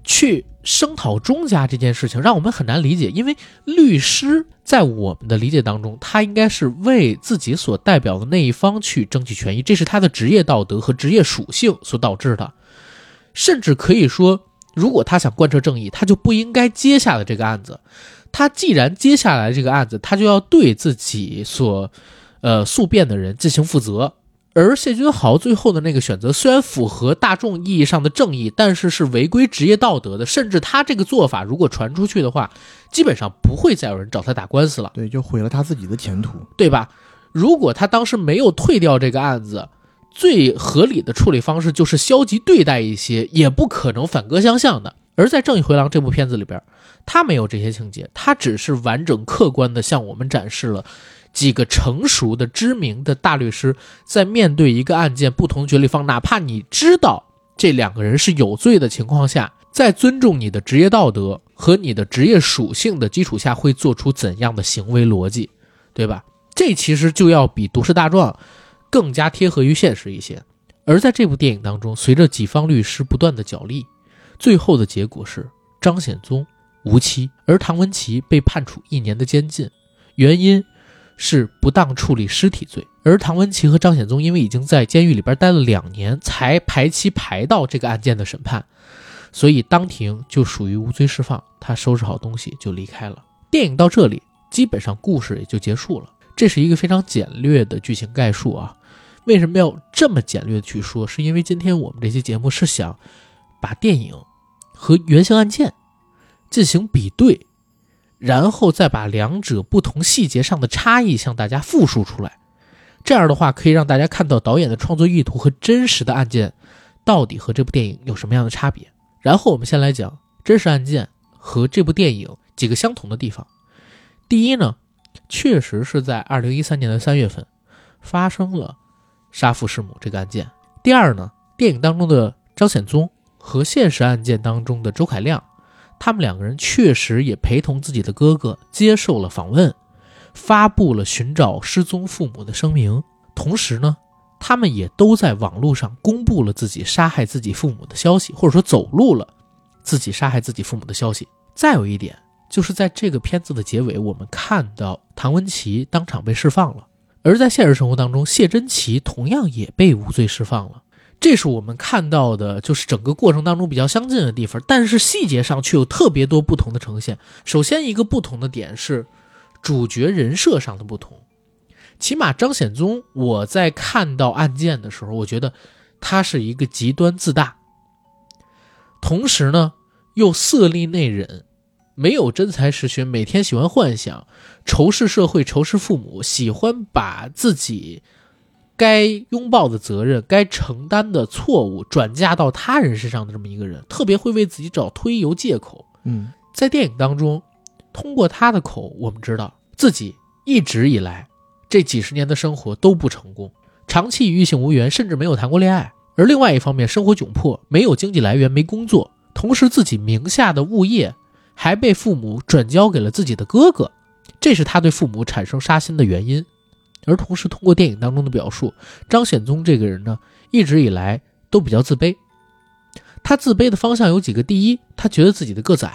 去声讨钟家这件事情，让我们很难理解。因为律师在我们的理解当中，他应该是为自己所代表的那一方去争取权益，这是他的职业道德和职业属性所导致的。甚至可以说，如果他想贯彻正义，他就不应该接下了这个案子。他既然接下来这个案子，他就要对自己所呃诉辩的人进行负责。而谢君豪最后的那个选择虽然符合大众意义上的正义，但是是违规职业道德的，甚至他这个做法如果传出去的话，基本上不会再有人找他打官司了，对，就毁了他自己的前途。对吧？如果他当时没有退掉这个案子，最合理的处理方式就是消极对待一些，也不可能反戈相向的。而在《正义回廊》这部片子里边，他没有这些情节，他只是完整客观的向我们展示了。几个成熟的、知名的大律师在面对一个案件不同决力方，哪怕你知道这两个人是有罪的情况下，在尊重你的职业道德和你的职业属性的基础下，会做出怎样的行为逻辑，对吧？这其实就要比《毒舌大壮》更加贴合于现实一些。而在这部电影当中，随着几方律师不断的角力，最后的结果是张显宗无期，而唐文琪被判处一年的监禁，原因。是不当处理尸体罪，而唐文琪和张显宗因为已经在监狱里边待了两年，才排期排到这个案件的审判，所以当庭就属于无罪释放。他收拾好东西就离开了。电影到这里，基本上故事也就结束了。这是一个非常简略的剧情概述啊。为什么要这么简略的去说？是因为今天我们这期节目是想把电影和原型案件进行比对。然后再把两者不同细节上的差异向大家复述出来，这样的话可以让大家看到导演的创作意图和真实的案件到底和这部电影有什么样的差别。然后我们先来讲真实案件和这部电影几个相同的地方。第一呢，确实是在二零一三年的三月份发生了杀父弑母这个案件。第二呢，电影当中的张显宗和现实案件当中的周凯亮。他们两个人确实也陪同自己的哥哥接受了访问，发布了寻找失踪父母的声明。同时呢，他们也都在网络上公布了自己杀害自己父母的消息，或者说走路了自己杀害自己父母的消息。再有一点，就是在这个片子的结尾，我们看到唐文琪当场被释放了，而在现实生活当中，谢珍琪同样也被无罪释放了。这是我们看到的，就是整个过程当中比较相近的地方，但是细节上却有特别多不同的呈现。首先，一个不同的点是主角人设上的不同。起码张显宗，我在看到案件的时候，我觉得他是一个极端自大，同时呢又色厉内荏，没有真才实学，每天喜欢幻想，仇视社会，仇视父母，喜欢把自己。该拥抱的责任，该承担的错误，转嫁到他人身上的这么一个人，特别会为自己找推油借口。嗯，在电影当中，通过他的口，我们知道自己一直以来这几十年的生活都不成功，长期与异性无缘，甚至没有谈过恋爱。而另外一方面，生活窘迫，没有经济来源，没工作，同时自己名下的物业还被父母转交给了自己的哥哥，这是他对父母产生杀心的原因。而同时，通过电影当中的表述，张显宗这个人呢，一直以来都比较自卑。他自卑的方向有几个：第一，他觉得自己的个子矮；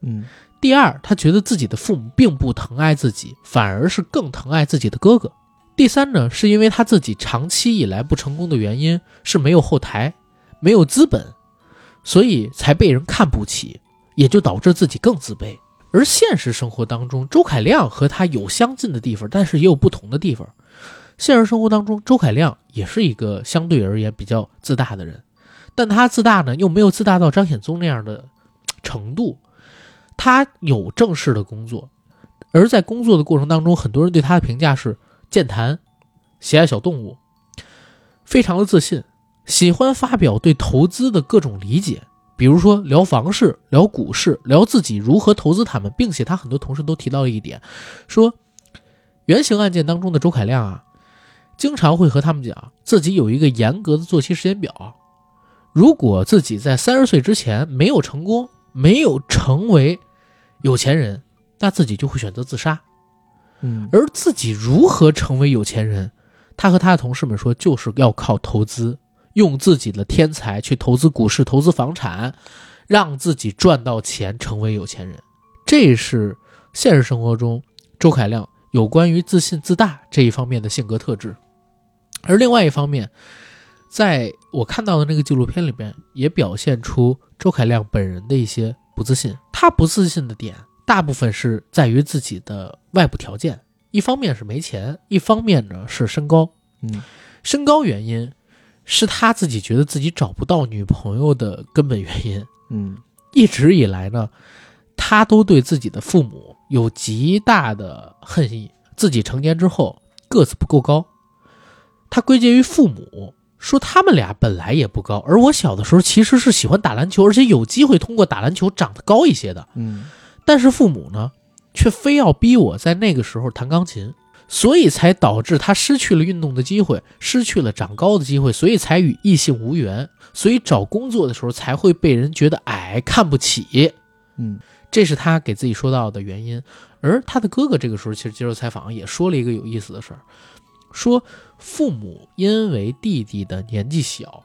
嗯，第二，他觉得自己的父母并不疼爱自己，反而是更疼爱自己的哥哥；第三呢，是因为他自己长期以来不成功的原因是没有后台、没有资本，所以才被人看不起，也就导致自己更自卑。而现实生活当中，周凯亮和他有相近的地方，但是也有不同的地方。现实生活当中，周凯亮也是一个相对而言比较自大的人，但他自大呢，又没有自大到张显宗那样的程度。他有正式的工作，而在工作的过程当中，很多人对他的评价是健谈、喜爱小动物、非常的自信、喜欢发表对投资的各种理解。比如说聊房市、聊股市、聊自己如何投资他们，并且他很多同事都提到了一点，说原型案件当中的周凯亮啊，经常会和他们讲自己有一个严格的作息时间表，如果自己在三十岁之前没有成功，没有成为有钱人，那自己就会选择自杀。嗯，而自己如何成为有钱人，他和他的同事们说，就是要靠投资。用自己的天才去投资股市、投资房产，让自己赚到钱，成为有钱人。这是现实生活中周凯亮有关于自信自大这一方面的性格特质。而另外一方面，在我看到的那个纪录片里边，也表现出周凯亮本人的一些不自信。他不自信的点，大部分是在于自己的外部条件，一方面是没钱，一方面呢是身高。嗯，身高原因。是他自己觉得自己找不到女朋友的根本原因。嗯，一直以来呢，他都对自己的父母有极大的恨意。自己成年之后个子不够高，他归结于父母，说他们俩本来也不高，而我小的时候其实是喜欢打篮球，而且有机会通过打篮球长得高一些的。嗯，但是父母呢，却非要逼我在那个时候弹钢琴。所以才导致他失去了运动的机会，失去了长高的机会，所以才与异性无缘，所以找工作的时候才会被人觉得矮，看不起。嗯，这是他给自己说到的原因。而他的哥哥这个时候其实接受采访也说了一个有意思的事儿，说父母因为弟弟的年纪小，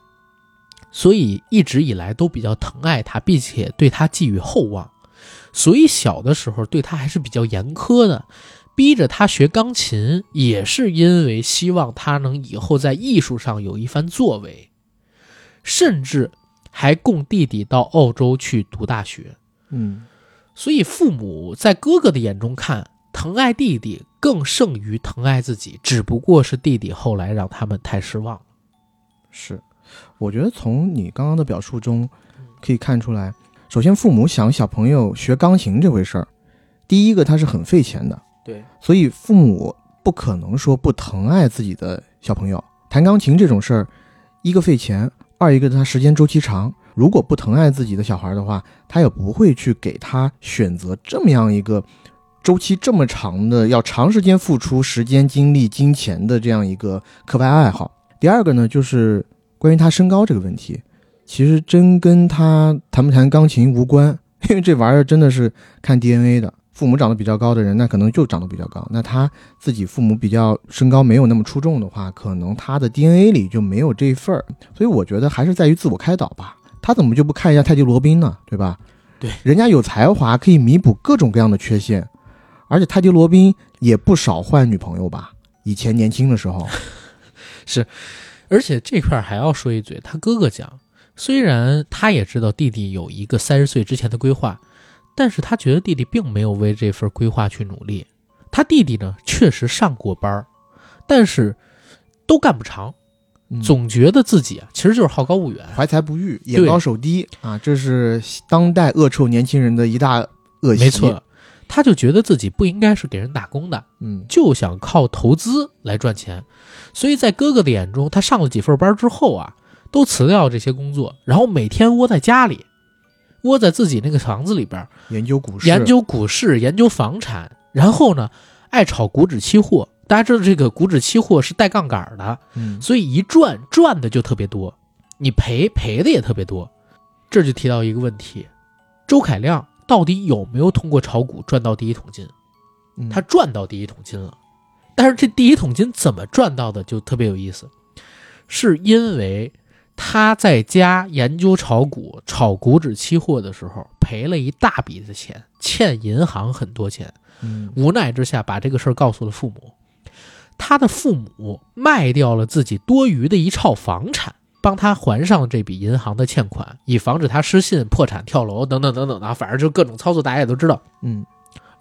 所以一直以来都比较疼爱他，并且对他寄予厚望，所以小的时候对他还是比较严苛的。逼着他学钢琴，也是因为希望他能以后在艺术上有一番作为，甚至还供弟弟到澳洲去读大学。嗯，所以父母在哥哥的眼中看，疼爱弟弟更胜于疼爱自己，只不过是弟弟后来让他们太失望。是，我觉得从你刚刚的表述中可以看出来，首先父母想小朋友学钢琴这回事儿，第一个他是很费钱的。对，所以父母不可能说不疼爱自己的小朋友。弹钢琴这种事儿，一个费钱，二一个他时间周期长。如果不疼爱自己的小孩的话，他也不会去给他选择这么样一个周期这么长的、要长时间付出时间、精力、金钱的这样一个课外爱好。第二个呢，就是关于他身高这个问题，其实真跟他弹不弹钢琴无关，因为这玩意儿真的是看 DNA 的。父母长得比较高的人，那可能就长得比较高。那他自己父母比较身高没有那么出众的话，可能他的 DNA 里就没有这份儿。所以我觉得还是在于自我开导吧。他怎么就不看一下泰迪罗宾呢？对吧？对，人家有才华可以弥补各种各样的缺陷，而且泰迪罗宾也不少换女朋友吧？以前年轻的时候 是，而且这块儿还要说一嘴，他哥哥讲，虽然他也知道弟弟有一个三十岁之前的规划，但是他觉得弟弟并没有为这份规划去努力。他弟弟呢，确实上过班儿，但是都干不长，嗯总觉得自己啊，其实就是好高骛远。怀才不遇，眼高手低啊，这是当代恶臭年轻人的一大恶习。没错，，他就觉得自己不应该是给人打工的，嗯就想靠投资来赚钱。所以在哥哥的眼中，他上了几份班之后啊，都辞掉这些工作，然后每天窝在家里，窝在自己那个房子里边，研究股市，研究股市、研究房产，然后呢，爱炒股指期货。大家知道这个股指期货是带杠杆的，嗯所以一赚赚的就特别多，你赔赔的也特别多。这就提到一个问题：周凯亮到底有没有通过炒股赚到第一桶金？嗯他赚到第一桶金了，但是这第一桶金怎么赚到的就特别有意思，是因为他在家研究炒股、炒股指期货的时候赔了一大笔的钱，欠银行很多钱，嗯无奈之下把这个事儿告诉了父母。他的父母卖掉了自己多余的一套房产，帮他还上了这笔银行的欠款，以防止他失信、破产、跳楼等等等等的啊，反正就各种操作，大家也都知道。嗯，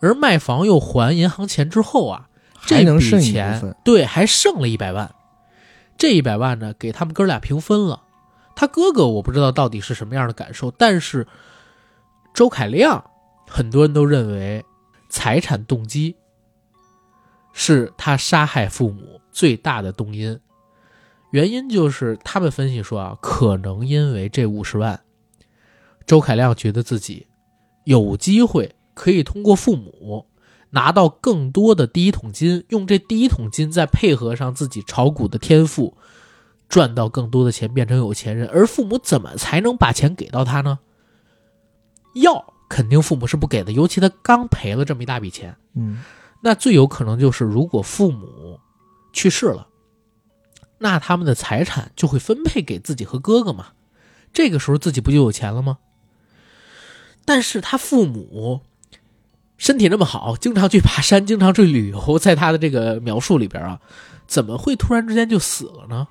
而卖房又还银行钱之后啊，这笔钱，对还剩了一百万，这一百万呢给他们哥俩平分了。他哥哥我不知道到底是什么样的感受，但是周凯亮很多人都认为财产动机是他杀害父母最大的动因。原因就是他们分析说啊，可能因为这五十万，周凯亮觉得自己有机会可以通过父母拿到更多的第一桶金，用这第一桶金再配合上自己炒股的天赋，赚到更多的钱，变成有钱人。而父母怎么才能把钱给到他呢？要肯定父母是不给的，尤其他刚赔了这么一大笔钱，嗯那最有可能就是如果父母去世了，那他们的财产就会分配给自己和哥哥嘛，这个时候自己不就有钱了吗？但是他父母身体那么好，经常去爬山，经常去旅游，在他的这个描述里边啊，怎么会突然之间就死了呢？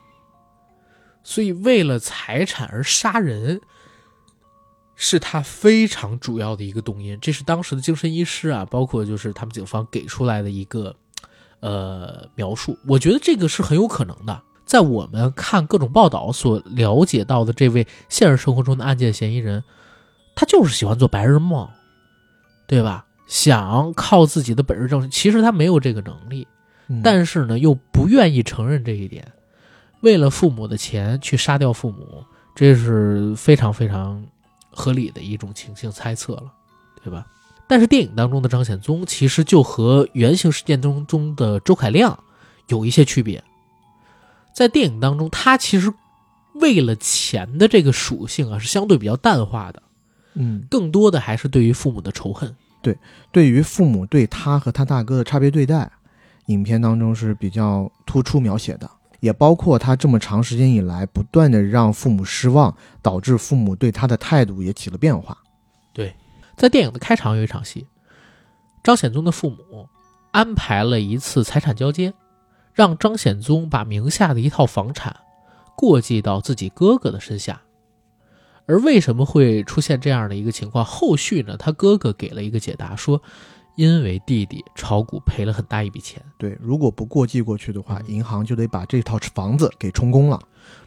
所以为了财产而杀人，是他非常主要的一个动因。这是当时的精神医师啊，包括就是他们警方给出来的一个呃描述。我觉得这个是很有可能的。在我们看各种报道所了解到的这位现实生活中的案件嫌疑人，他就是喜欢做白日梦，对吧？想靠自己的本事挣，其实他没有这个能力，嗯但是呢又不愿意承认这一点，为了父母的钱去杀掉父母，这是非常非常合理的一种情形猜测了，对吧？但是电影当中的张显宗其实就和原型事件当中的周凯亮有一些区别，在电影当中，他其实为了钱的这个属性啊是相对比较淡化的，嗯，更多的还是对于父母的仇恨。对对于父母对他和他大哥的差别对待，影片当中是比较突出描写的，也包括他这么长时间以来不断的让父母失望，导致父母对他的态度也起了变化。对在电影的开场有一场戏，张显宗的父母安排了一次财产交接，让张显宗把名下的一套房产过继到自己哥哥的身下。而为什么会出现这样的一个情况？后续呢，他哥哥给了一个解答，说因为弟弟炒股赔了很大一笔钱，对，如果不过继过去的话，嗯。银行就得把这套房子给充公了。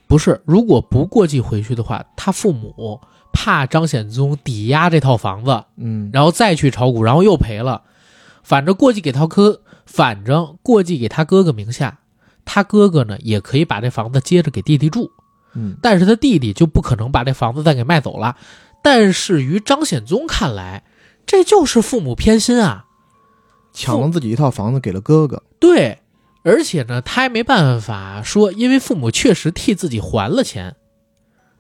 不是，如果不过继回去的话，他父母怕张显宗抵押这套房子，嗯，然后再去炒股，然后又赔了，反正过继给他哥，反正过继给他哥哥名下，他哥哥呢也可以把这房子接着给弟弟住，嗯，但是他弟弟就不可能把这房子再给卖走了。但是于张显宗看来，这就是父母偏心啊，抢了自己一套房子给了哥哥。对，而且呢，他也没办法说，因为父母确实替自己还了钱，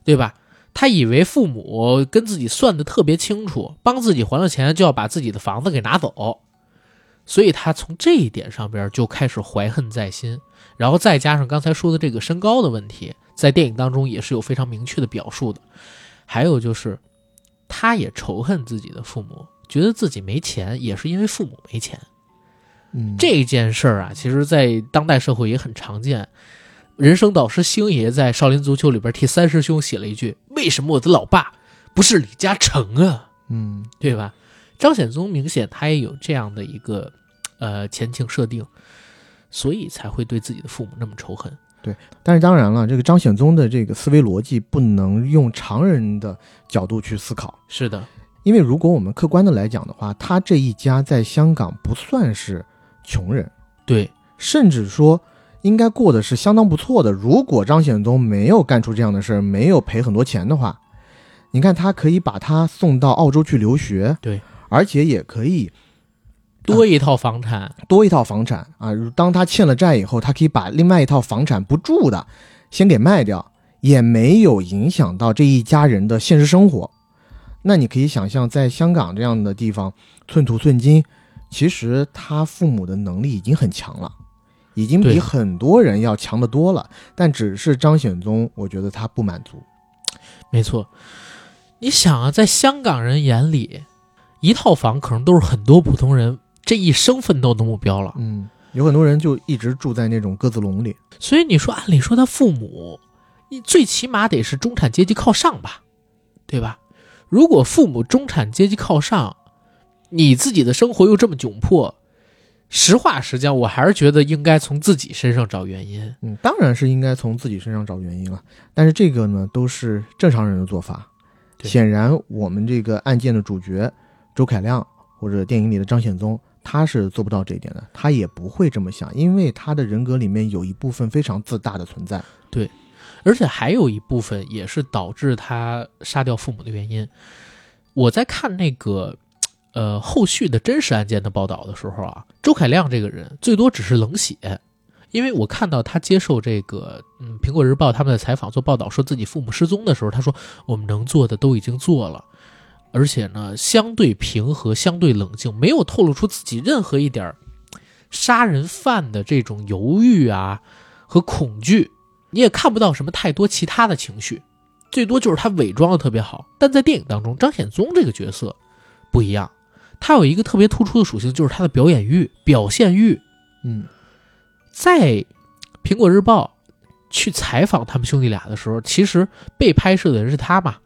对吧？他以为父母跟自己算的特别清楚，帮自己还了钱就要把自己的房子给拿走，所以他从这一点上边就开始怀恨在心。然后再加上刚才说的这个身高的问题，在电影当中也是有非常明确的表述的。还有就是，他也仇恨自己的父母，觉得自己没钱也是因为父母没钱。嗯，这件事儿啊，其实在当代社会也很常见。人生导师星爷在《少林足球》里边替三师兄写了一句：“为什么我的老爸不是李嘉诚啊？”嗯，对吧？张显宗明显他也有这样的一个呃前情设定，所以才会对自己的父母那么仇恨。对但是当然了，这个张显宗的这个思维逻辑不能用常人的角度去思考，是的，因为如果我们客观的来讲的话，他这一家在香港不算是穷人，对，甚至说应该过的是相当不错的。如果张显宗没有干出这样的事儿，没有赔很多钱的话，你看他可以把他送到澳洲去留学，对，而且也可以多一套房产，多一套房产啊。当他欠了债以后，他可以把另外一套房产不住的先给卖掉，也没有影响到这一家人的现实生活。那你可以想象，在香港这样的地方，寸土寸金，其实他父母的能力已经很强了，已经比很多人要强得多了。但只是张显宗，我觉得他不满足。没错。你想啊，在香港人眼里，一套房可能都是很多普通人这一生奋斗的目标了。嗯，有很多人就一直住在那种鸽子笼里。所以你说，按理说他父母，你最起码得是中产阶级靠上吧，对吧？如果父母中产阶级靠上，你自己的生活又这么窘迫，实话实讲，我还是觉得应该从自己身上找原因。嗯，当然是应该从自己身上找原因了。但是这个呢，都是正常人的做法。显然，我们这个案件的主角周凯亮或者电影里的张显宗，他是做不到这一点的，他也不会这么想，因为他的人格里面有一部分非常自大的存在。而且还有一部分也是导致他杀掉父母的原因。我在看那个呃后续的真实案件的报道的时候啊，周凯亮这个人最多只是冷血，因为我看到他接受这个嗯苹果日报他们的采访做报道，说自己父母失踪的时候，他说我们能做的都已经做了，而且呢相对平和、相对冷静，没有透露出自己任何一点杀人犯的这种犹豫啊和恐惧。你也看不到什么太多其他的情绪，最多就是他伪装的特别好。但在电影当中，张显宗这个角色不一样，他有一个特别突出的属性，就是他的表演欲、表现欲。嗯，在苹果日报去采访他们兄弟俩的时候，其实被拍摄的人是他嘛。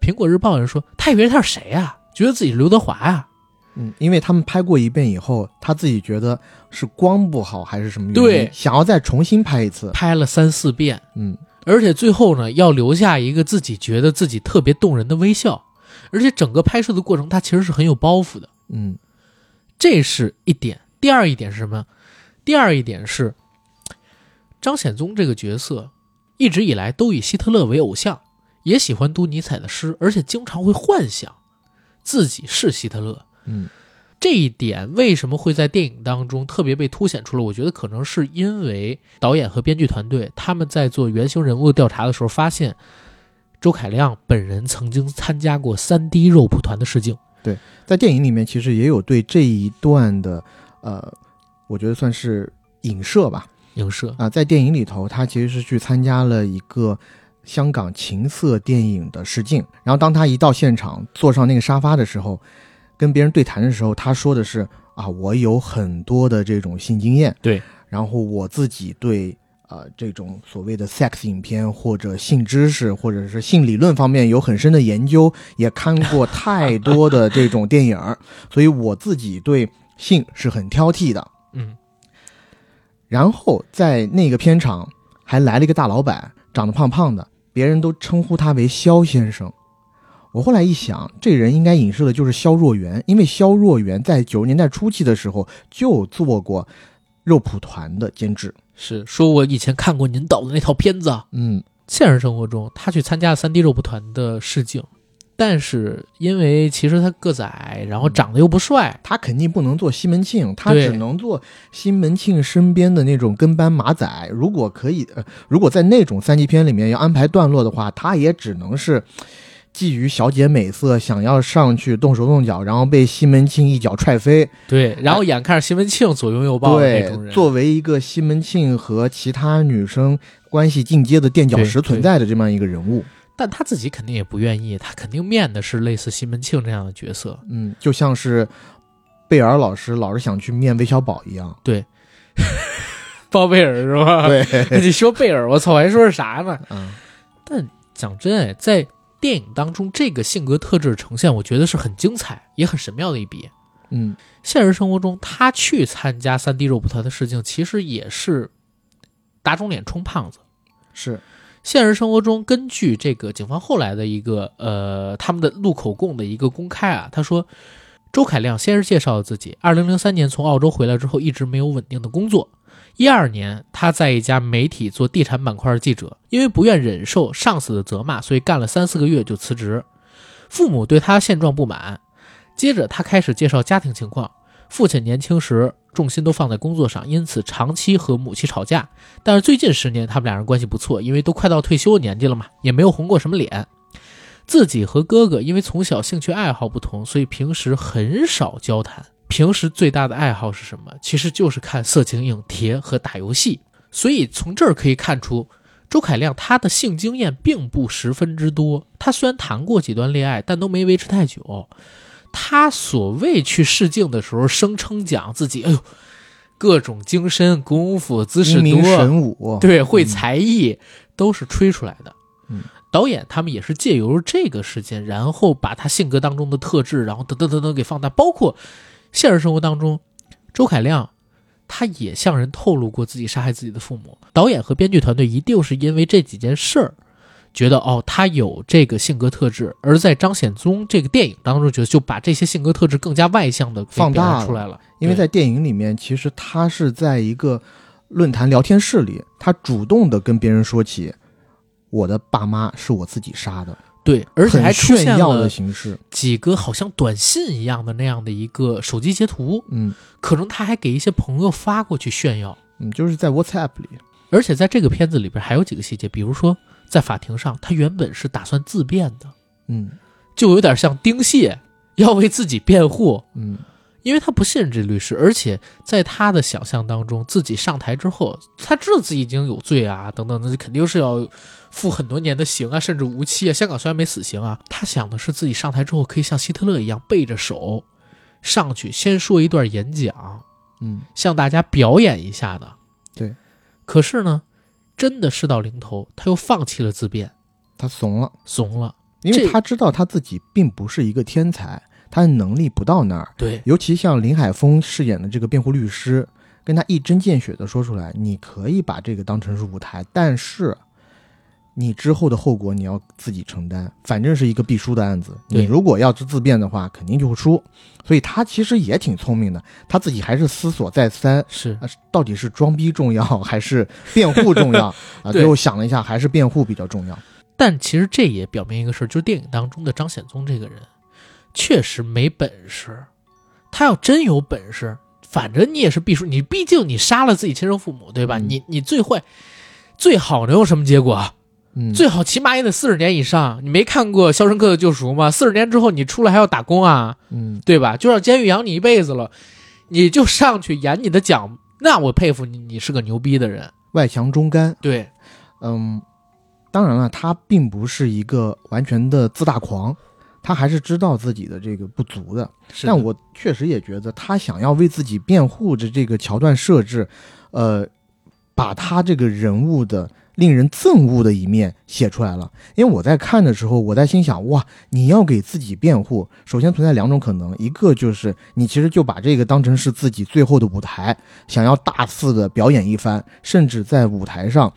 苹果日报人说，他以为他是谁呀、觉得自己是刘德华呀、嗯，因为他们拍过一遍以后，他自己觉得是光不好还是什么原因，对想要再重新拍一次。拍了三四遍，嗯，而且最后呢，要留下一个自己觉得自己特别动人的微笑。而且整个拍摄的过程，他其实是很有包袱的。嗯，这是一点。第二一点是什么？第二一点是，张显宗这个角色一直以来都以希特勒为偶像，也喜欢读尼采的诗，而且经常会幻想自己是希特勒。嗯，这一点为什么会在电影当中特别被凸显出来？我觉得可能是因为导演和编剧团队他们在做原型人物调查的时候，发现周凯亮本人曾经参加过三 D 肉蒲团的试镜。对在电影里面其实也有对这一段的，呃，我觉得算是影射吧。影射啊，在电影里头，他其实是去参加了一个香港情色电影的试镜。然后当他一到现场，坐上那个沙发的时候，跟别人对谈的时候，他说的是啊，我有很多的这种性经验，对，然后我自己对。呃，这种所谓的 sex 影片或者性知识或者是性理论方面有很深的研究，也看过太多的这种电影，所以我自己对性是很挑剔的。嗯，然后在那个片场还来了一个大老板，长得胖胖的，别人都称呼他为肖先生。我后来一想，这人应该影射的就是肖若元，因为肖若元在九十年代初期的时候就做过肉蒲团的监制。是说我以前看过您导的那套片子。嗯，现实生活中，他去参加了三 D 肉蒲团的试镜，但是因为其实他个子矮，然后长得又不帅，他肯定不能做西门庆，他只能做西门庆身边的那种跟班马仔。如果可以，呃，如果在那种三级片里面要安排段落的话，他也只能是觊觎小姐美色，想要上去动手动脚，然后被西门庆一脚踹飞。对，然后眼看着西门庆左拥右抱对种，人，作为一个西门庆和其他女生关系进阶的垫脚石存在的这么样一个人物。但他自己肯定也不愿意，他肯定面的是类似西门庆这样的角色。嗯，就像是贝尔老师老是想去面韦小宝一样。对 包贝尔是吧？对，你说贝尔，我操，我还说是啥呢？嗯但讲真，哎，在电影当中，这个性格特质的呈现，我觉得是很精彩，也很神妙的一笔。嗯现实生活中，他去参加三 D 肉蒲团的事情，其实也是打肿脸充胖子。是，现实生活中，根据这个警方后来的一个呃他们的录口供的一个公开啊，他说，周凯亮先是介绍了自己，二零零三年从澳洲回来之后，一直没有稳定的工作。一二年，他在一家媒体做地产板块的记者，因为不愿忍受上司的责骂，所以干了三四个月就辞职。父母对他现状不满，接着他开始介绍家庭情况。父亲年轻时重心都放在工作上，因此长期和母亲吵架。但是最近十年，他们俩人关系不错，因为都快到退休的年纪了嘛，也没有红过什么脸。自己和哥哥因为从小兴趣爱好不同，所以平时很少交谈。平时最大的爱好是什么？其实就是看色情影碟和打游戏。所以从这儿可以看出，周凯亮他的性经验并不十分之多。他虽然谈过几段恋爱，但都没维持太久。他所谓去试镜的时候，声称讲自己，哎呦，各种精深功夫、姿势多，神武，对，会才艺、都是吹出来的。嗯，导演他们也是借由这个事件，然后把他性格当中的特质，然后等等等等给放大，包括现实生活当中，周凯亮他也向人透露过自己杀害自己的父母。导演和编剧团队一定是因为这几件事儿，觉得哦他有这个性格特质，而在张显宗这个电影当中，觉得就把这些性格特质更加外向的放大出来了。因为在电影里面，其实他是在一个论坛聊天室里，他主动的跟别人说起，我的爸妈是我自己杀的，对，而且还出现了炫耀的形式。几个好像短信一样的那样的一个手机截图，嗯。可能他还给一些朋友发过去炫耀。嗯，就是在 WhatsApp 里，而且在这个片子里边还有几个细节，比如说在法庭上，他原本是打算自辩的，嗯。就有点像丁蟹要为自己辩护，嗯。因为他不信任这律师，而且在他的想象当中，自己上台之后，他知道自己已经有罪啊，等等，那肯定是要负很多年的刑啊，甚至无期啊。香港虽然没死刑啊，他想的是自己上台之后可以像希特勒一样背着手上去，先说一段演讲，嗯向大家表演一下的。对，可是呢，真的事到临头，他又放弃了自辩，他怂了，怂了。因为他知道他自己并不是一个天才，他的能力不到那儿。对，尤其像林海峰饰演的这个辩护律师，跟他一针见血的说出来，你可以把这个当成是舞台，但是你之后的后果你要自己承担，反正是一个必输的案子。你如果要是自辩的话，肯定就会输。所以他其实也挺聪明的，他自己还是思索再三，是啊，到底是装逼重要还是辩护重要 啊？最后想了一下，还是辩护比较重要。但其实这也表明一个事儿，就是电影当中的张显宗这个人，确实没本事。他要真有本事，反正你也是必输。你毕竟你杀了自己亲生父母，对吧？嗯你你最坏，最好能有什么结果？最好起码也得四十年以上。你没看过《肖申克的救赎》吗？四十年之后你出来还要打工啊，嗯对吧？就让监狱养你一辈子了，你就上去演你的奖，那我佩服你，你是个牛逼的人。外强中干。对，嗯，当然了，他并不是一个完全的自大狂，他还是知道自己的这个不足的。是的但我确实也觉得，他想要为自己辩护的这个桥段设置，呃，把他这个人物的令人憎恶的一面写出来了。因为我在看的时候，我在心想，哇，你要给自己辩护，首先存在两种可能，一个就是你其实就把这个当成是自己最后的舞台，想要大肆的表演一番，甚至在舞台上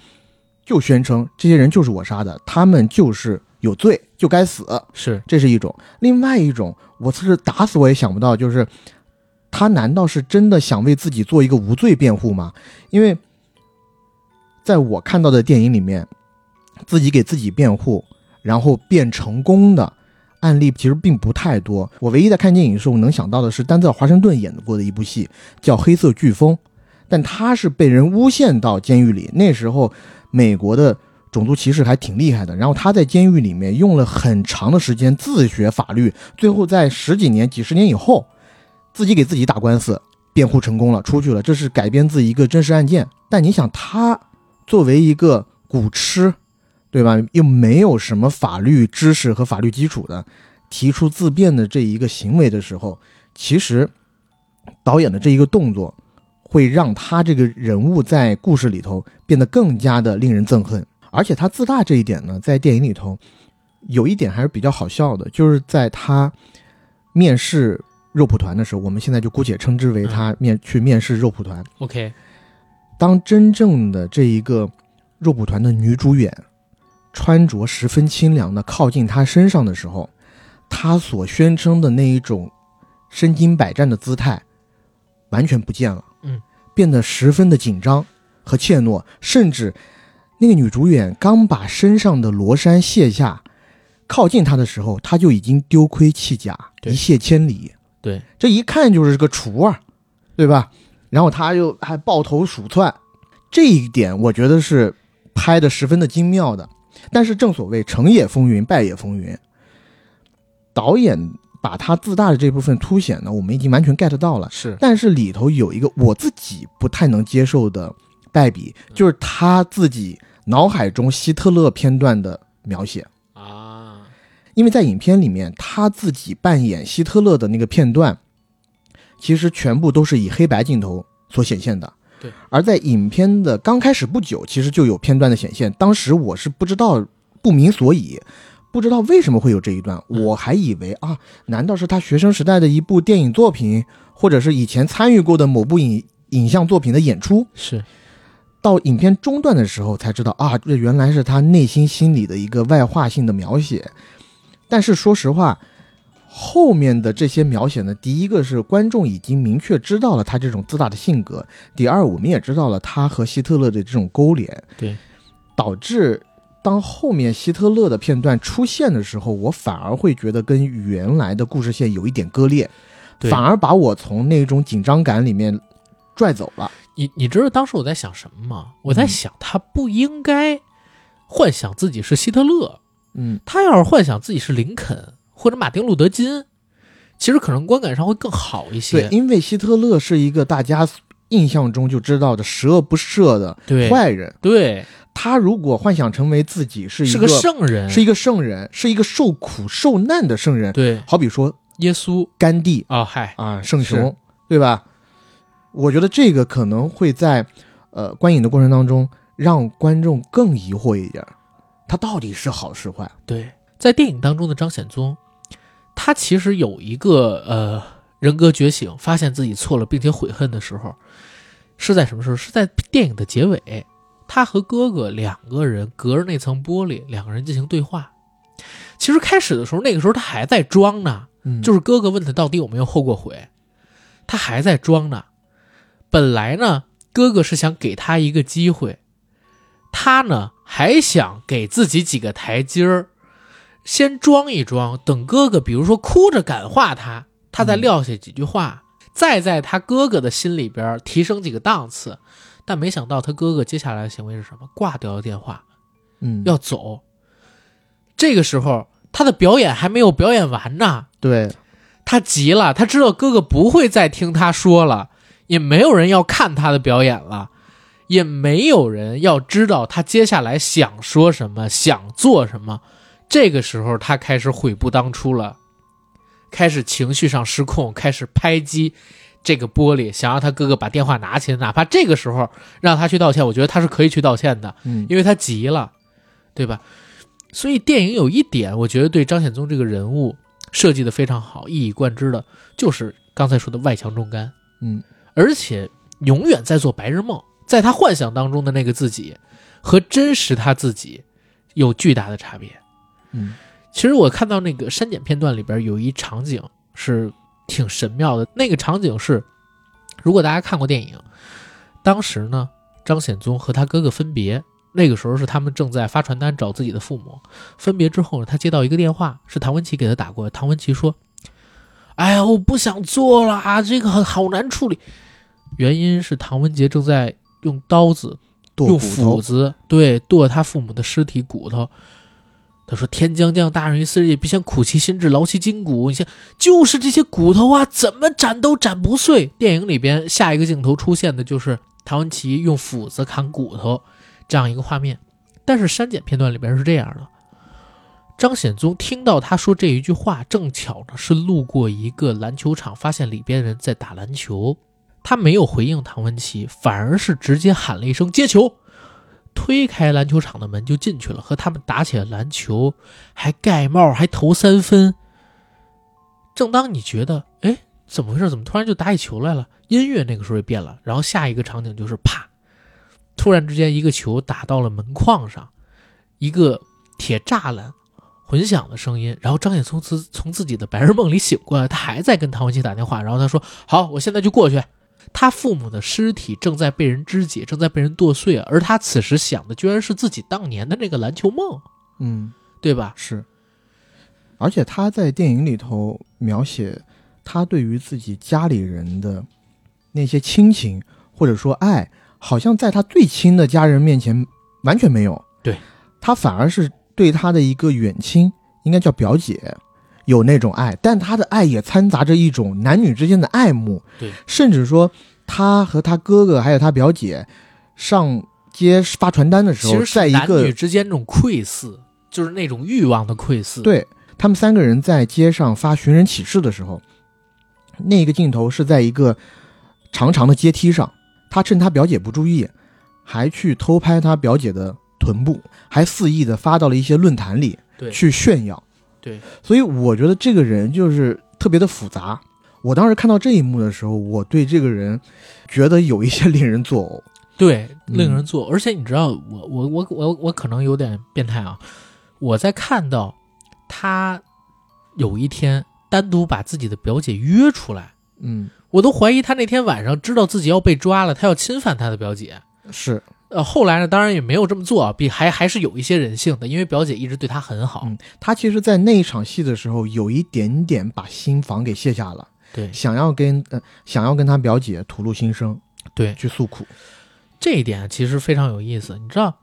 就宣称这些人就是我杀的，他们就是有罪，就该死。是这是一种。另外一种，我是打死我也想不到，就是他难道是真的想为自己做一个无罪辩护吗？因为在我看到的电影里面，自己给自己辩护，然后辩成功的案例其实并不太多。我唯一在看电影的时候能想到的是丹泽尔·华盛顿演过的一部戏，叫《黑色飓风》，但他是被人诬陷到监狱里。那时候美国的种族歧视还挺厉害的。然后他在监狱里面用了很长的时间自学法律，最后在十几年、几十年以后，自己给自己打官司，辩护成功了，出去了。这是改编自一个真实案件。但你想，他作为一个古痴，对吧？又没有什么法律知识和法律基础的，提出自辩的这一个行为的时候，其实导演的这一个动作，会让他这个人物在故事里头变得更加的令人憎恨。而且他自大这一点呢，在电影里头有一点还是比较好笑的，就是在他面试肉蒲团的时候，我们现在就姑且称之为他面去面试肉蒲团。OK，当真正的这一个肉蒲团的女主演穿着十分清凉的靠近他身上的时候，他所宣称的那一种身经百战的姿态完全不见了，嗯，变得十分的紧张和怯懦，甚至那个女主演刚把身上的罗衫卸下，靠近他的时候，他就已经丢盔弃甲，一泻千里。对，这一看就是个厨啊，对吧？然后他又还抱头鼠窜，这一点我觉得是拍的十分的精妙的。但是正所谓成也风云，败也风云，导演把他自大的这部分凸显呢，我们已经完全 get 到了。是但是里头有一个我自己不太能接受的败笔，就是他自己脑海中希特勒片段的描写。啊，因为在影片里面，他自己扮演希特勒的那个片段，其实全部都是以黑白镜头所显现的。对，而在影片的刚开始不久，其实就有片段的显现。当时我是不知道，不明所以，不知道为什么会有这一段，嗯我还以为啊，难道是他学生时代的一部电影作品，或者是以前参与过的某部影影像作品的演出？是到影片中段的时候才知道啊，这原来是他内心心理的一个外化性的描写。但是说实话，后面的这些描写呢，第一个是观众已经明确知道了他这种自大的性格，第二我们也知道了他和希特勒的这种勾连，对，导致当后面希特勒的片段出现的时候，我反而会觉得跟原来的故事线有一点割裂，对。反而把我从那种紧张感里面拽走了。你你知道当时我在想什么吗？我在嗯想他不应该幻想自己是希特勒，嗯，他要是幻想自己是林肯或者马丁路德金，其实可能观感上会更好一些对，因为希特勒是一个大家印象中就知道的十恶不赦的坏人。对，他如果幻想成为自己是一个是个圣人，是一个圣人，是一个受苦受难的圣人，对好比说耶稣甘地啊，嗨，啊，圣雄，对吧？我觉得这个可能会在呃观影的过程当中让观众更疑惑一点，他到底是好是坏？对，在电影当中的张显宗，他其实有一个呃人格觉醒，发现自己错了并且悔恨的时候，是在什么时候？是在电影的结尾，他和哥哥两个人隔着那层玻璃，两个人进行对话。其实开始的时候，那个时候他还在装呢，嗯就是哥哥问他到底有没有后过悔，他还在装呢。本来呢，哥哥是想给他一个机会，他呢还想给自己几个台阶儿，先装一装，等哥哥比如说哭着感化他，他再撂下几句话，再在他哥哥的心里边提升几个档次。但没想到他哥哥接下来的行为是什么？挂掉了电话，嗯，要走。这个时候他的表演还没有表演完呢，对，他急了，他知道哥哥不会再听他说了，也没有人要看他的表演了，也没有人要知道他接下来想说什么，想做什么。这个时候，他开始悔不当初了，开始情绪上失控，开始拍击这个玻璃，想让他哥哥把电话拿起来，哪怕这个时候让他去道歉，我觉得他是可以去道歉的。嗯因为他急了，对吧？所以电影有一点，我觉得对张显宗这个人物设计的非常好，一以贯之的就是刚才说的外强中干，嗯而且永远在做白日梦，在他幻想当中的那个自己和真实他自己有巨大的差别。嗯其实我看到那个删减片段里边有一场景是挺神妙的，那个场景是，如果大家看过电影，当时呢，张显宗和他哥哥分别，那个时候是他们正在发传单找自己的父母，分别之后呢，他接到一个电话，是唐文琪给他打过来，唐文琪说：“哎呀，我不想做了啊，这个很好难处理。”原因是唐文杰正在用刀子用斧，子对剁他父母的尸体骨头。他说：“天将降大任于斯人也，必先苦其心志，劳其筋骨。你像就是这些骨头啊，怎么斩都斩不碎。”电影里边下一个镜头出现的就是唐文琪用斧子砍骨头这样一个画面。但是删减片段里边是这样的：张显宗听到他说这一句话，正巧呢是路过一个篮球场，发现里边人在打篮球，他没有回应唐文琪，反而是直接喊了一声接球，推开篮球场的门就进去了，和他们打起了篮球，还盖帽，还投三分。正当你觉得，哎，怎么回事？怎么突然就打起球来了？音乐那个时候也变了，然后下一个场景就是啪，突然之间一个球打到了门框上，一个铁栅栏，混响的声音。然后张显从此从自己的白日梦里醒过来，他还在跟唐文琪打电话。然后他说：“好，我现在就过去。”他父母的尸体正在被人肢解，正在被人剁碎，而他此时想的居然是自己当年的那个篮球梦，嗯，对吧？是。而且他在电影里头描写他对于自己家里人的那些亲情或者说爱，好像在他最亲的家人面前完全没有。对，他反而是对他的一个远亲，应该叫表姐，有那种爱，但他的爱也掺杂着一种男女之间的爱慕。对，甚至说他和他哥哥还有他表姐上街发传单的时候，在一个男女之间那种窥视，就是那种欲望的窥视。，对他们三个人在街上发寻人启事的时候，那个镜头是在一个长长的阶梯上，他趁他表姐不注意，还去偷拍他表姐的臀部，还肆意的发到了一些论坛里对去炫耀。对，所以我觉得这个人就是特别的复杂。我当时看到这一幕的时候，我对这个人觉得有一些令人作呕。对，嗯令人做。而且你知道，我我我我我可能有点变态啊！我在看到他有一天单独把自己的表姐约出来，嗯，我都怀疑他那天晚上知道自己要被抓了，他要侵犯他的表姐。是，呃，后来呢，当然也没有这么做啊，比还还是有一些人性的，因为表姐一直对他很好。嗯他其实，在那一场戏的时候，有一点点把心防给卸下了，对想要跟呃想要跟他表姐吐露心声，对，去诉苦。这一点其实非常有意思。你知道，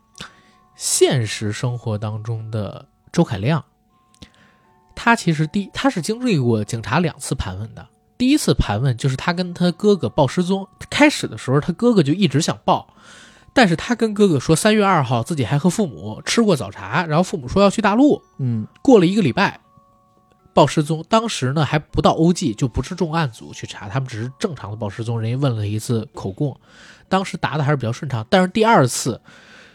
现实生活当中的周凯亮，他其实第他是经历过警察两次盘问的。第一次盘问就是他跟他哥哥报失踪，开始的时候他哥哥就一直想报，但是他跟哥哥说三月二号自己还和父母吃过早茶，然后父母说要去大陆，嗯过了一个礼拜，报失踪。当时呢还不到欧记，就不是重案组去查，他们只是正常的报失踪。人家问了一次口供，当时答的还是比较顺畅。但是第二次，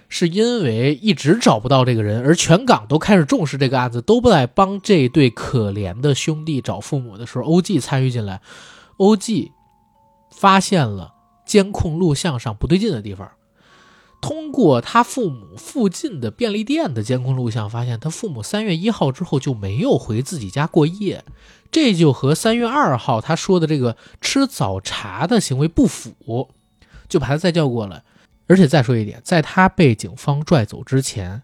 是因为一直找不到这个人，而全港都开始重视这个案子，都在帮这对可怜的兄弟找父母的时候，欧记参与进来。欧记发现了监控录像上不对劲的地方。通过他父母附近的便利店的监控录像，发现他父母三月一号之后就没有回自己家过夜，这就和三月二号他说的这个吃早茶的行为不符，就把他再叫过来。而且再说一点，在他被警方拽走之前，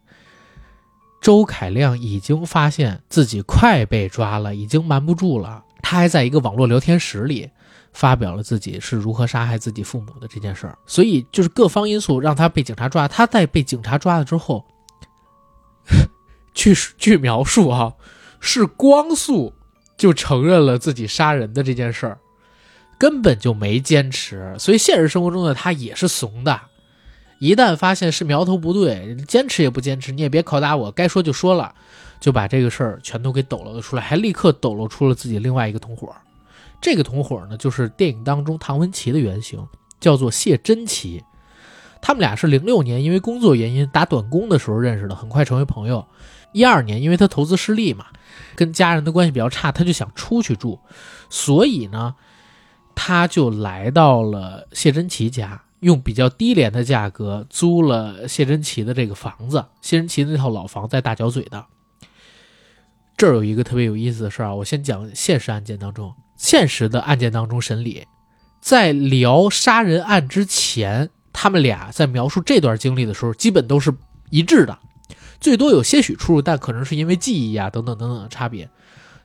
周凯亮已经发现自己快被抓了，已经瞒不住了。他还在一个网络聊天室里发表了自己是如何杀害自己父母的这件事儿，所以就是各方因素让他被警察抓。他在被警察抓了之后，据据描述啊，是光速就承认了自己杀人的这件事儿，根本就没坚持。所以现实生活中的他也是怂的，一旦发现是苗头不对，坚持也不坚持，你也别拷打我，该说就说了，就把这个事儿全都给抖露了出来，还立刻抖露出了自己另外一个同伙。这个同伙呢，就是电影当中唐文琪的原型，叫做谢珍奇。他们俩是零六年因为工作原因打短工的时候认识的，很快成为朋友。一二年，因为他投资失利嘛，跟家人的关系比较差，他就想出去住，所以呢，他就来到了谢珍奇家，用比较低廉的价格租了谢珍奇的这个房子。谢珍奇的那套老房在大角嘴的。这儿有一个特别有意思的事儿啊，我先讲现实案件当中，现实的案件当中审理，在聊杀人案之前，他们俩在描述这段经历的时候，基本都是一致的，最多有些许出入，但可能是因为记忆啊等等等等的差别。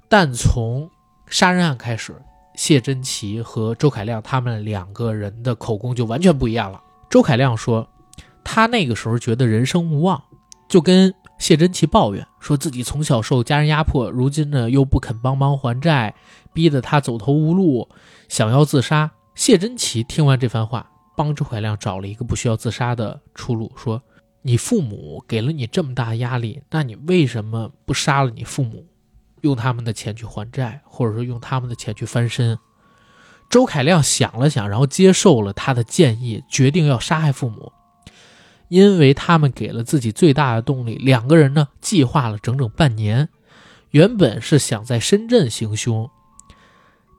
但从杀人案开始，谢珍奇和周凯亮他们两个人的口供就完全不一样了。周凯亮说，他那个时候觉得人生无望，就跟谢珍奇抱怨说自己从小受家人压迫，如今呢又不肯帮忙还债，逼得他走投无路，想要自杀。谢珍奇听完这番话，帮周凯亮找了一个不需要自杀的出路，说：“你父母给了你这么大压力，那你为什么不杀了你父母，用他们的钱去还债，或者说用他们的钱去翻身？周凯亮想了想，然后接受了他的建议，决定要杀害父母，因为他们给了自己最大的动力。两个人呢，计划了整整半年，原本是想在深圳行凶，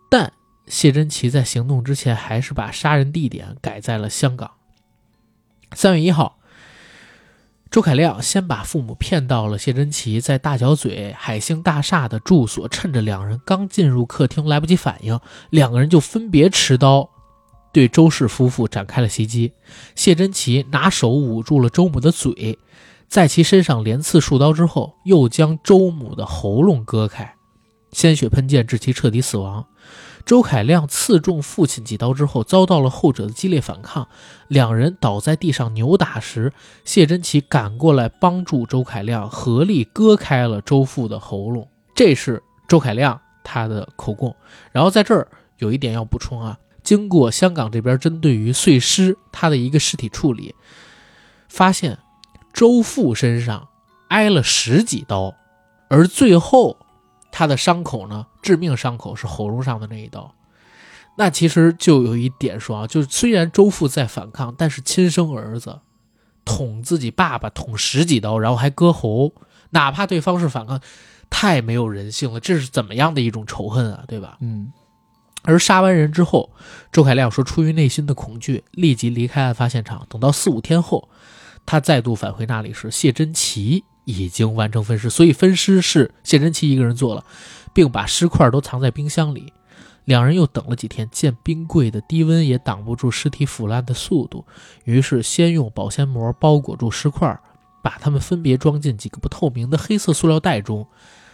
但谢珍奇在行动之前，还是把杀人地点改在了香港。三月一号。周凯亮先把父母骗到了谢珍奇在大角咀海星大厦的住所，趁着两人刚进入客厅来不及反应，两个人就分别持刀对周氏夫妇展开了袭击。谢珍奇拿手捂住了周母的嘴，在其身上连刺数刀之后，又将周母的喉咙割开，鲜血喷溅，致其彻底死亡。周凯亮刺中父亲几刀之后，遭到了后者的激烈反抗，两人倒在地上扭打时，谢珍奇赶过来帮助周凯亮，合力割开了周父的喉咙。这是周凯亮他的口供。然后在这儿有一点要补充啊，经过香港这边针对于碎尸他的一个尸体处理，发现周父身上挨了十几刀，而最后。他的伤口呢？致命伤口是喉咙上的那一刀。那其实就有一点说啊，就是虽然周父在反抗，但是亲生儿子捅自己爸爸捅十几刀，然后还割喉，哪怕对方是反抗，太没有人性了。这是怎么样的一种仇恨啊？对吧？嗯。而杀完人之后，周凯亮说，出于内心的恐惧，立即离开案发现场。等到四五天后，他再度返回那里时，谢珍奇。已经完成分尸，所以分尸是谢珍奇一个人做了，并把尸块都藏在冰箱里。两人又等了几天，见冰柜的低温也挡不住尸体腐烂的速度，于是先用保鲜膜包裹住尸块，把它们分别装进几个不透明的黑色塑料袋中，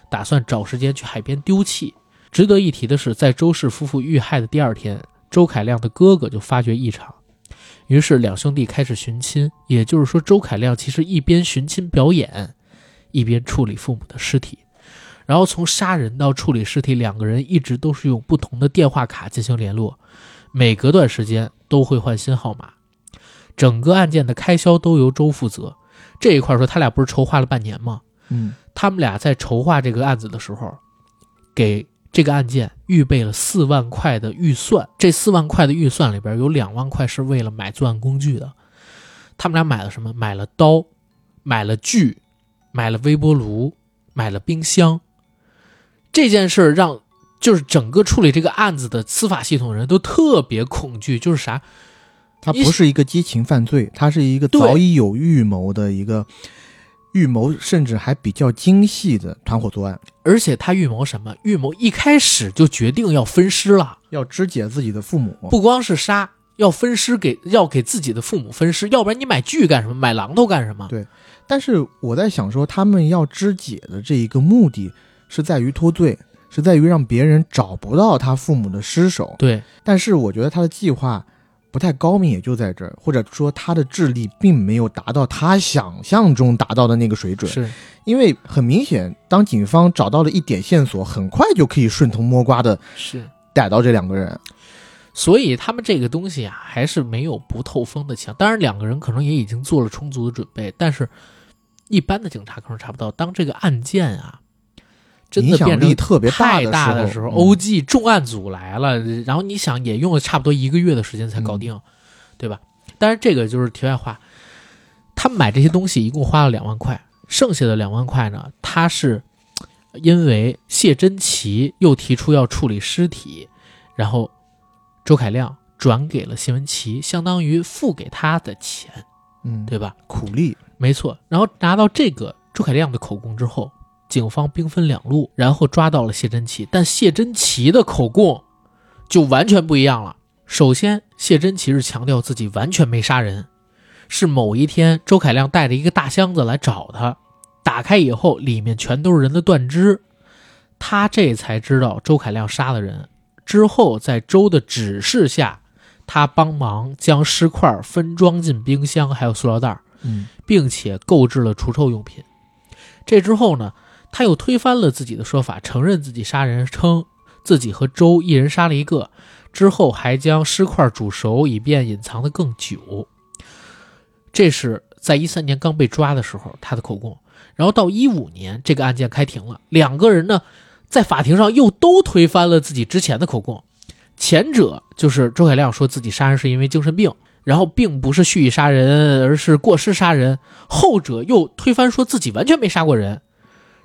打算找时间去海边丢弃。值得一提的是，在周氏夫妇遇害的第二天，周凯亮的哥哥就发觉异常。于是两兄弟开始寻亲，也就是说，周凯亮其实一边寻亲表演。一边处理父母的尸体，然后从杀人到处理尸体，两个人一直都是用不同的电话卡进行联络，每隔段时间都会换新号码。整个案件的开销都由周负责。这一块说他俩不是筹划了半年吗？嗯，他们俩在筹划这个案子的时候，给这个案件预备了四万块的预算。这四万块的预算里边有两万块是为了买作案工具的。他们俩买了什么？买了刀，买了锯。买了微波炉，买了冰箱。这件事儿让就是整个处理这个案子的司法系统人都特别恐惧，就是啥？他不是一个激情犯罪，他是一个早已有预谋的一个预谋，甚至还比较精细的团伙作案。而且他预谋什么？预谋一开始就决定要分尸了，要肢解自己的父母，不光是杀，要分尸给要给自己的父母分尸，要不然你买锯干什么？买榔头干什么？对。但是我在想说，他们要肢解的这一个目的是在于脱罪，是在于让别人找不到他父母的尸首。对。但是我觉得他的计划不太高明，也就在这儿，或者说他的智力并没有达到他想象中达到的那个水准。是。因为很明显，当警方找到了一点线索，很快就可以顺藤摸瓜的是逮到这两个人。所以他们这个东西啊，还是没有不透风的墙。当然，两个人可能也已经做了充足的准备，但是。一般的警察可能查不到。当这个案件啊，真的变成特别太大的时候，OG 重案组来了，然后你想也用了差不多一个月的时间才搞定，对吧？但是这个就是题外话。他买这些东西一共花了两万块，剩下的两万块呢，他是因为谢珍奇又提出要处理尸体，然后周凯亮转给了谢文琪，相当于付给他的钱，嗯，对吧？苦力。没错，然后拿到这个周凯亮的口供之后，警方兵分两路，然后抓到了谢珍奇。但谢珍奇的口供就完全不一样了。首先，谢珍奇是强调自己完全没杀人，是某一天周凯亮带着一个大箱子来找他，打开以后里面全都是人的断肢，他这才知道周凯亮杀了人。之后在周的指示下，他帮忙将尸块分装进冰箱，还有塑料袋。嗯，并且购置了除臭用品。这之后呢，他又推翻了自己的说法，承认自己杀人，称自己和周一人杀了一个。之后还将尸块煮熟，以便隐藏的更久。这是在一三年刚被抓的时候他的口供，然后到一五年这个案件开庭了，两个人呢在法庭上又都推翻了自己之前的口供。前者就是周凯亮说自己杀人是因为精神病，然后并不是蓄意杀人，而是过失杀人；后者又推翻说自己完全没杀过人。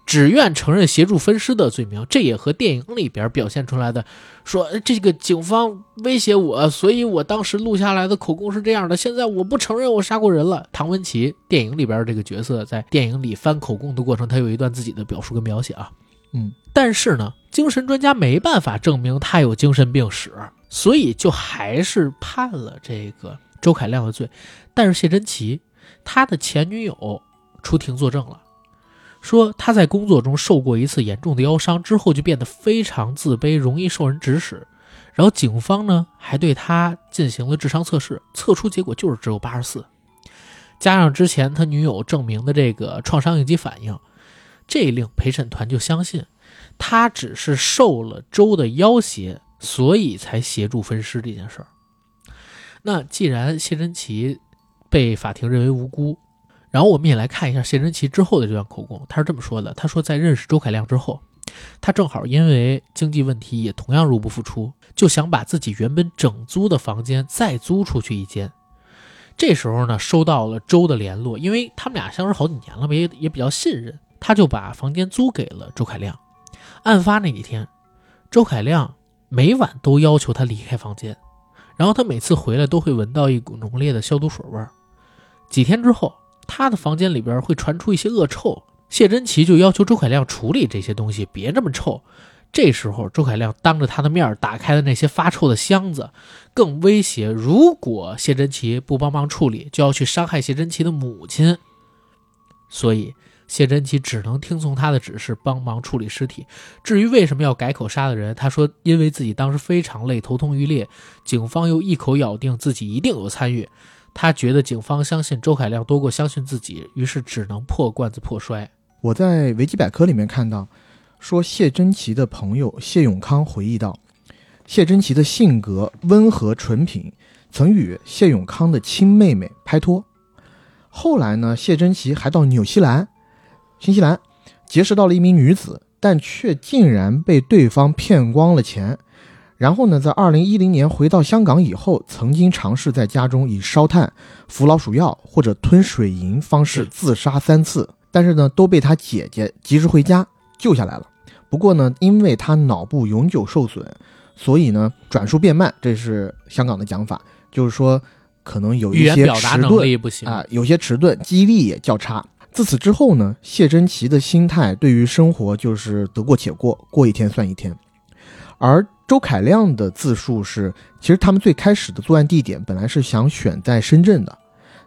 只愿承认协助分尸的罪名，这也和电影里边表现出来的说这个警方威胁我，所以我当时录下来的口供是这样的。现在我不承认我杀过人了。唐文琪电影里边这个角色在电影里翻口供的过程，他有一段自己的表述跟描写啊，嗯，但是呢，精神专家没办法证明他有精神病史，所以就还是判了这个周凯亮的罪。但是谢珍奇他的前女友出庭作证了。说他在工作中受过一次严重的腰伤，之后就变得非常自卑，容易受人指使。然后警方呢还对他进行了智商测试，测出结果就是只有八十四，加上之前他女友证明的这个创伤应激反应，这令陪审团就相信他只是受了周的要挟，所以才协助分尸这件事儿。那既然谢珍奇被法庭认为无辜。然后我们也来看一下谢珍奇之后的这段口供，他是这么说的：他说在认识周凯亮之后，他正好因为经济问题也同样入不敷出，就想把自己原本整租的房间再租出去一间。这时候呢，收到了周的联络，因为他们俩相识好几年了，也也比较信任，他就把房间租给了周凯亮。案发那几天，周凯亮每晚都要求他离开房间，然后他每次回来都会闻到一股浓烈的消毒水味儿。几天之后。他的房间里边会传出一些恶臭，谢珍奇就要求周凯亮处理这些东西，别这么臭。这时候，周凯亮当着他的面打开了那些发臭的箱子，更威胁，如果谢珍奇不帮忙处理，就要去伤害谢珍奇的母亲。所以，谢珍奇只能听从他的指示，帮忙处理尸体。至于为什么要改口杀的人，他说，因为自己当时非常累，头痛欲裂，警方又一口咬定自己一定有参与。他觉得警方相信周凯亮多过相信自己，于是只能破罐子破摔。我在维基百科里面看到，说谢珍奇的朋友谢永康回忆到，谢珍奇的性格温和纯品，曾与谢永康的亲妹妹拍拖。后来呢，谢珍奇还到纽西兰、新西兰结识到了一名女子，但却竟然被对方骗光了钱。然后呢，在二零一零年回到香港以后，曾经尝试在家中以烧炭、服老鼠药或者吞水银方式自杀三次，但是呢，都被他姐姐及时回家救下来了。不过呢，因为他脑部永久受损，所以呢，转述变慢，这是香港的讲法，就是说可能有一些迟钝啊，有些迟钝，记忆力也较差。自此之后呢，谢珍奇的心态对于生活就是得过且过，过一天算一天，而。周凯亮的自述是，其实他们最开始的作案地点本来是想选在深圳的，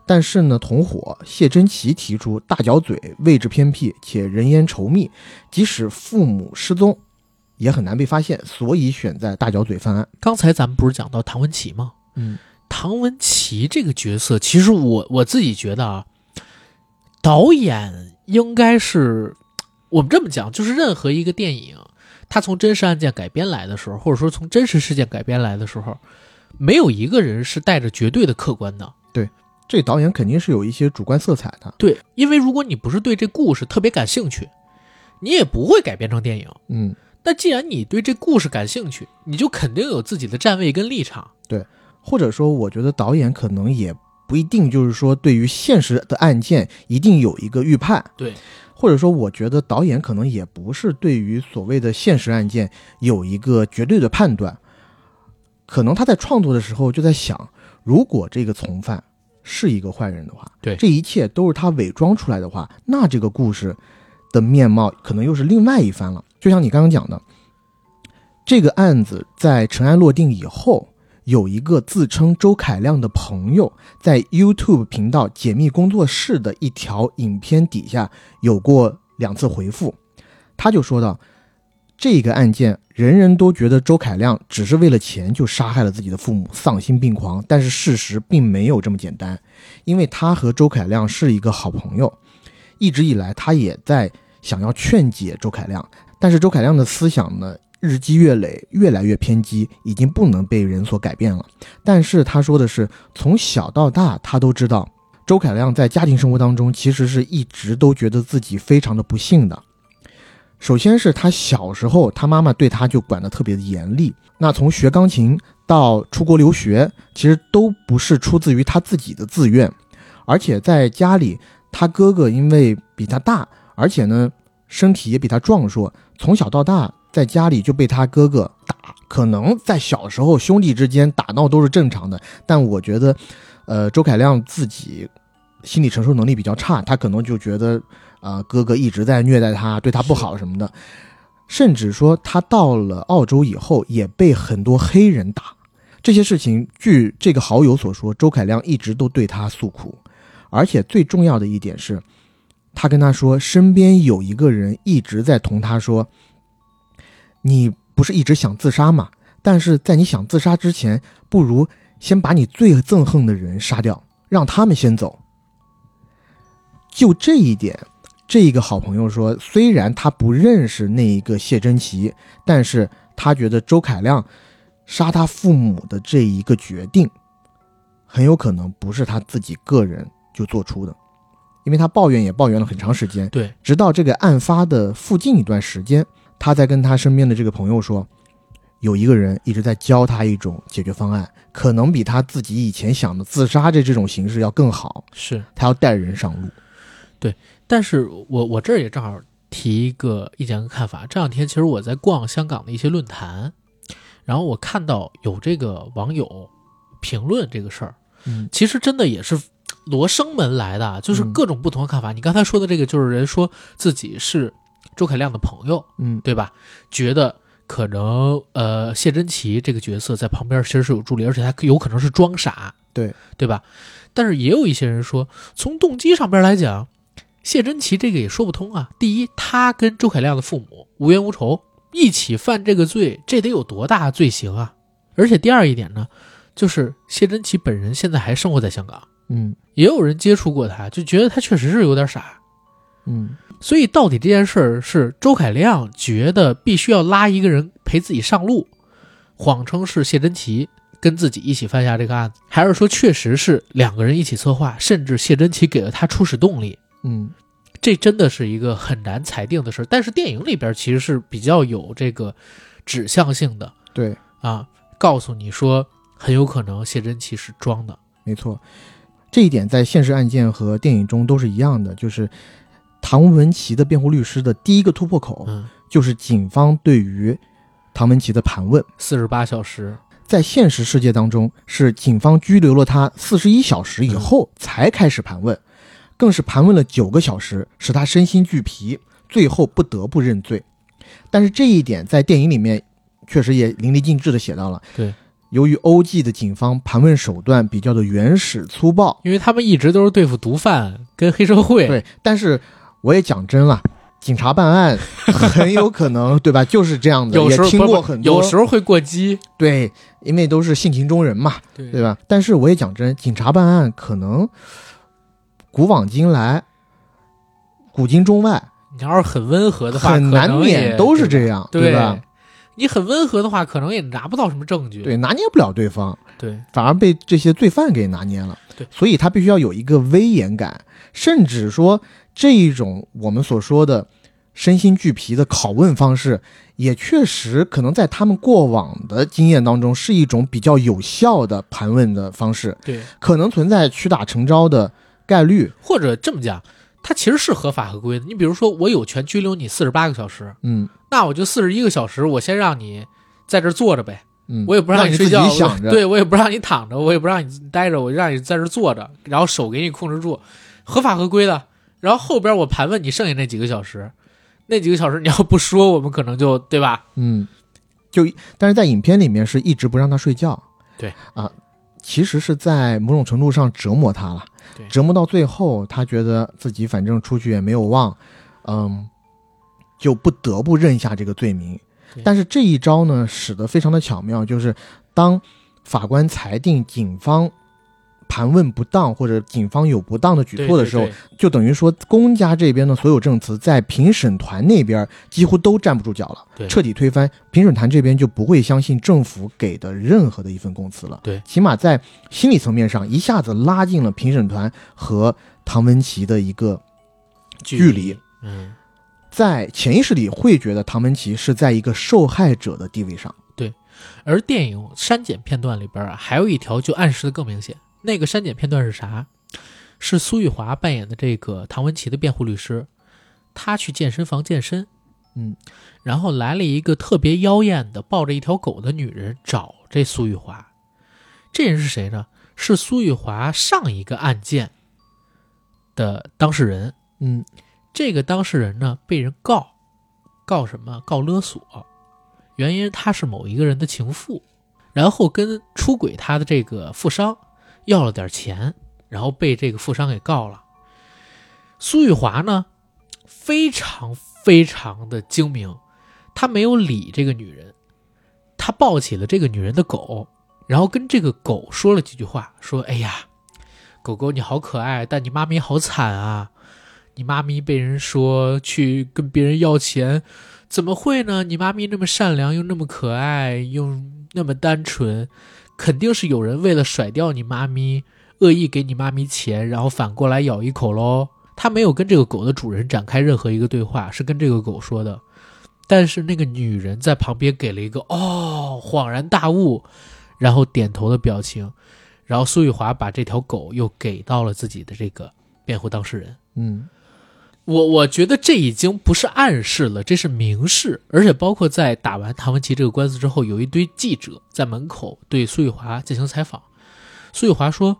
但是呢，同伙谢珍奇提出大角嘴位置偏僻且人烟稠密，即使父母失踪，也很难被发现，所以选在大角嘴犯案。刚才咱们不是讲到唐文琪吗？嗯，唐文琪这个角色，其实我我自己觉得啊，导演应该是 我们这么讲，就是任何一个电影。它从真实案件改编来的时候，或者说从真实事件改编来的时候，没有一个人是带着绝对的客观的。对，这导演肯定是有一些主观色彩的。对，因为如果你不是对这故事特别感兴趣，你也不会改编成电影。嗯，那既然你对这故事感兴趣，你就肯定有自己的站位跟立场。对，或者说，我觉得导演可能也不一定就是说对于现实的案件一定有一个预判。对。或者说，我觉得导演可能也不是对于所谓的现实案件有一个绝对的判断，可能他在创作的时候就在想，如果这个从犯是一个坏人的话，对，这一切都是他伪装出来的话，那这个故事的面貌可能又是另外一番了。就像你刚刚讲的，这个案子在尘埃落定以后。有一个自称周凯亮的朋友，在 YouTube 频道解密工作室的一条影片底下有过两次回复，他就说到，这个案件人人都觉得周凯亮只是为了钱就杀害了自己的父母，丧心病狂。但是事实并没有这么简单，因为他和周凯亮是一个好朋友，一直以来他也在想要劝解周凯亮，但是周凯亮的思想呢？日积月累，越来越偏激，已经不能被人所改变了。但是他说的是，从小到大，他都知道周凯亮在家庭生活当中其实是一直都觉得自己非常的不幸的。首先是他小时候，他妈妈对他就管得特别的严厉。那从学钢琴到出国留学，其实都不是出自于他自己的自愿，而且在家里，他哥哥因为比他大，而且呢身体也比他壮硕，从小到大在家里就被他哥哥打。可能在小时候兄弟之间打闹都是正常的，但我觉得，呃，周凯亮自己心理承受能力比较差，他可能就觉得。啊，哥哥一直在虐待他，对他不好什么的，甚至说他到了澳洲以后也被很多黑人打。这些事情，据这个好友所说，周凯亮一直都对他诉苦，而且最重要的一点是，他跟他说，身边有一个人一直在同他说：“你不是一直想自杀吗？但是在你想自杀之前，不如先把你最憎恨的人杀掉，让他们先走。”就这一点。这一个好朋友说，虽然他不认识那一个谢珍奇，但是他觉得周凯亮杀他父母的这一个决定，很有可能不是他自己个人就做出的，因为他抱怨也抱怨了很长时间。对，直到这个案发的附近一段时间，他在跟他身边的这个朋友说，有一个人一直在教他一种解决方案，可能比他自己以前想的自杀这这种形式要更好。是他要带人上路。对。但是我我这儿也正好提一个意见和看法。这两天其实我在逛香港的一些论坛，然后我看到有这个网友评论这个事儿，嗯，其实真的也是罗生门来的，就是各种不同的看法。你刚才说的这个，就是人说自己是周凯亮的朋友，嗯，对吧？觉得可能呃谢珍奇这个角色在旁边其实是有助力，而且他有可能是装傻，对对吧？但是也有一些人说，从动机上边来讲。谢珍奇这个也说不通啊！第一，他跟周凯亮的父母无冤无仇，一起犯这个罪，这得有多大罪行啊？而且第二一点呢，就是谢珍奇本人现在还生活在香港，嗯，也有人接触过他，就觉得他确实是有点傻，嗯。所以到底这件事儿是周凯亮觉得必须要拉一个人陪自己上路，谎称是谢珍琪跟自己一起犯下这个案子，还是说确实是两个人一起策划，甚至谢珍琪给了他初始动力？嗯，这真的是一个很难裁定的事儿。但是电影里边其实是比较有这个指向性的，对啊，告诉你说很有可能谢珍奇是装的，没错。这一点在现实案件和电影中都是一样的，就是唐文琪的辩护律师的第一个突破口，嗯，就是警方对于唐文琪的盘问，四十八小时，在现实世界当中是警方拘留了他四十一小时以后才开始盘问。更是盘问了九个小时，使他身心俱疲，最后不得不认罪。但是这一点在电影里面确实也淋漓尽致的写到了。对，由于欧记的警方盘问手段比较的原始粗暴，因为他们一直都是对付毒贩跟黑社会。对，但是我也讲真了，警察办案很有可能，对吧？就是这样的，也听过很多，有时候会过激。对，因为都是性情中人嘛，对对吧？但是我也讲真，警察办案可能。古往今来，古今中外，你要是很温和的话，很难免都是这样，对吧？你很温和的话，可能也拿不到什么证据，对，拿捏不了对方，对，反而被这些罪犯给拿捏了，对，所以他必须要有一个威严感，甚至说这一种我们所说的身心俱疲的拷问方式，也确实可能在他们过往的经验当中是一种比较有效的盘问的方式，对，可能存在屈打成招的。概率，或者这么讲，它其实是合法合规的。你比如说，我有权拘留你四十八个小时，嗯，那我就四十一个小时，我先让你在这坐着呗，嗯，我也不让你睡觉，想着，对我也不让你躺着，我也不让你待着，我让你在这坐着，然后手给你控制住，合法合规的。然后后边我盘问你剩下那几个小时，那几个小时你要不说，我们可能就对吧？嗯，就但是在影片里面是一直不让他睡觉，对啊，其实是在某种程度上折磨他了。折磨到最后，他觉得自己反正出去也没有忘，嗯，就不得不认下这个罪名。但是这一招呢，使得非常的巧妙，就是当法官裁定警方盘问不当或者警方有不当的举措的时候，对对就等于说公家这边的所有证词在评审团那边几乎都站不住脚了，彻底推翻，评审团这边就不会相信政府给的任何的一份供词了。对起码在心理层面上一下子拉近了评审团和唐文琪的一个距离，嗯，在潜意识里会觉得唐文琪是在一个受害者的地位上。对而电影删减片段里边啊，还有一条就暗示的更明显。那个删减片段是啥？是苏玉华扮演的这个唐文琪的辩护律师，他去健身房健身，嗯，然后来了一个特别妖艳的抱着一条狗的女人找这苏玉华。这人是谁呢？是苏玉华上一个案件的当事人。嗯这个当事人呢被人告，告什么？告勒索，原因他是某一个人的情妇，然后跟出轨他的这个富商要了点钱，然后被这个富商给告了。苏玉华呢，非常非常的精明，他没有理这个女人，他抱起了这个女人的狗，然后跟这个狗说了几句话，说：“哎呀，狗狗你好可爱，但你妈咪好惨啊。”你妈咪被人说去跟别人要钱，怎么会呢？你妈咪那么善良，又那么可爱，又那么单纯，肯定是有人为了甩掉你妈咪，恶意给你妈咪钱，然后反过来咬一口喽。他没有跟这个狗的主人展开任何一个对话，是跟这个狗说的。但是那个女人在旁边给了一个哦恍然大悟，然后点头的表情，然后苏玉华把这条狗又给到了自己的这个辩护当事人。嗯我我觉得这已经不是暗示了，这是明示，而且包括在打完唐文琪这个官司之后，有一堆记者在门口对苏玉华进行采访。苏玉华说：“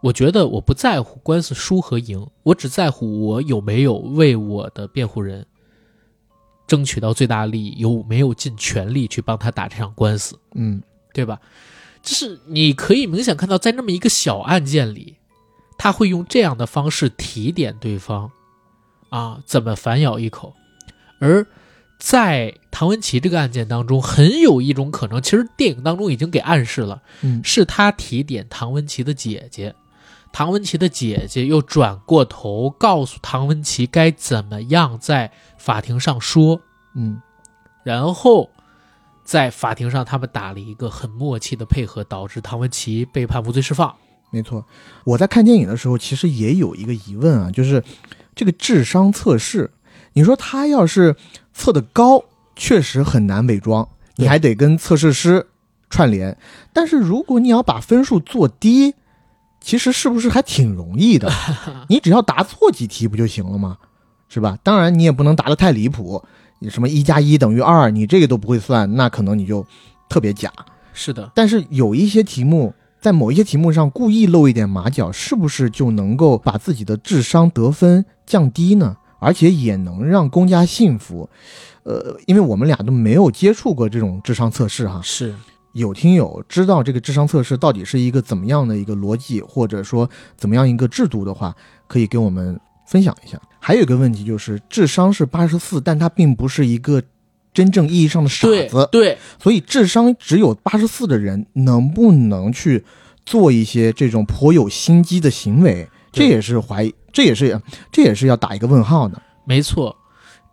我觉得我不在乎官司输和赢，我只在乎我有没有为我的辩护人争取到最大利益，有没有尽全力去帮他打这场官司。”嗯对吧？就是你可以明显看到，在那么一个小案件里，他会用这样的方式提点对方，啊，怎么反咬一口。而在唐文琪这个案件当中，很有一种可能，其实电影当中已经给暗示了，嗯是他提点唐文琪的姐姐，唐文琪的姐姐又转过头告诉唐文琪该怎么样在法庭上说，嗯然后在法庭上，他们打了一个很默契的配合，导致唐文琪被判无罪释放。没错，我在看电影的时候，其实也有一个疑问啊，就是这个智商测试，你说他要是测的高，确实很难伪装，你还得跟测试师串联。但是如果你要把分数做低，其实是不是还挺容易的？你只要答错几题不就行了吗？是吧？当然你也不能答得太离谱，你什么一加一等于二，你这个都不会算，那可能你就特别假。是的，但是有一些题目，在某一些题目上故意露一点马脚，是不是就能够把自己的智商得分降低呢？而且也能让公家信服。呃，因为我们俩都没有接触过这种智商测试哈，是有听友知道这个智商测试到底是一个怎么样的一个逻辑，或者说怎么样一个制度的话，可以跟我们分享一下。还有一个问题就是，智商是八十四，但它并不是一个真正意义上的傻子，对，所以智商只有八十四的人，能不能去做一些这种颇有心机的行为？这也是怀疑，这也是这也是要打一个问号的。没错。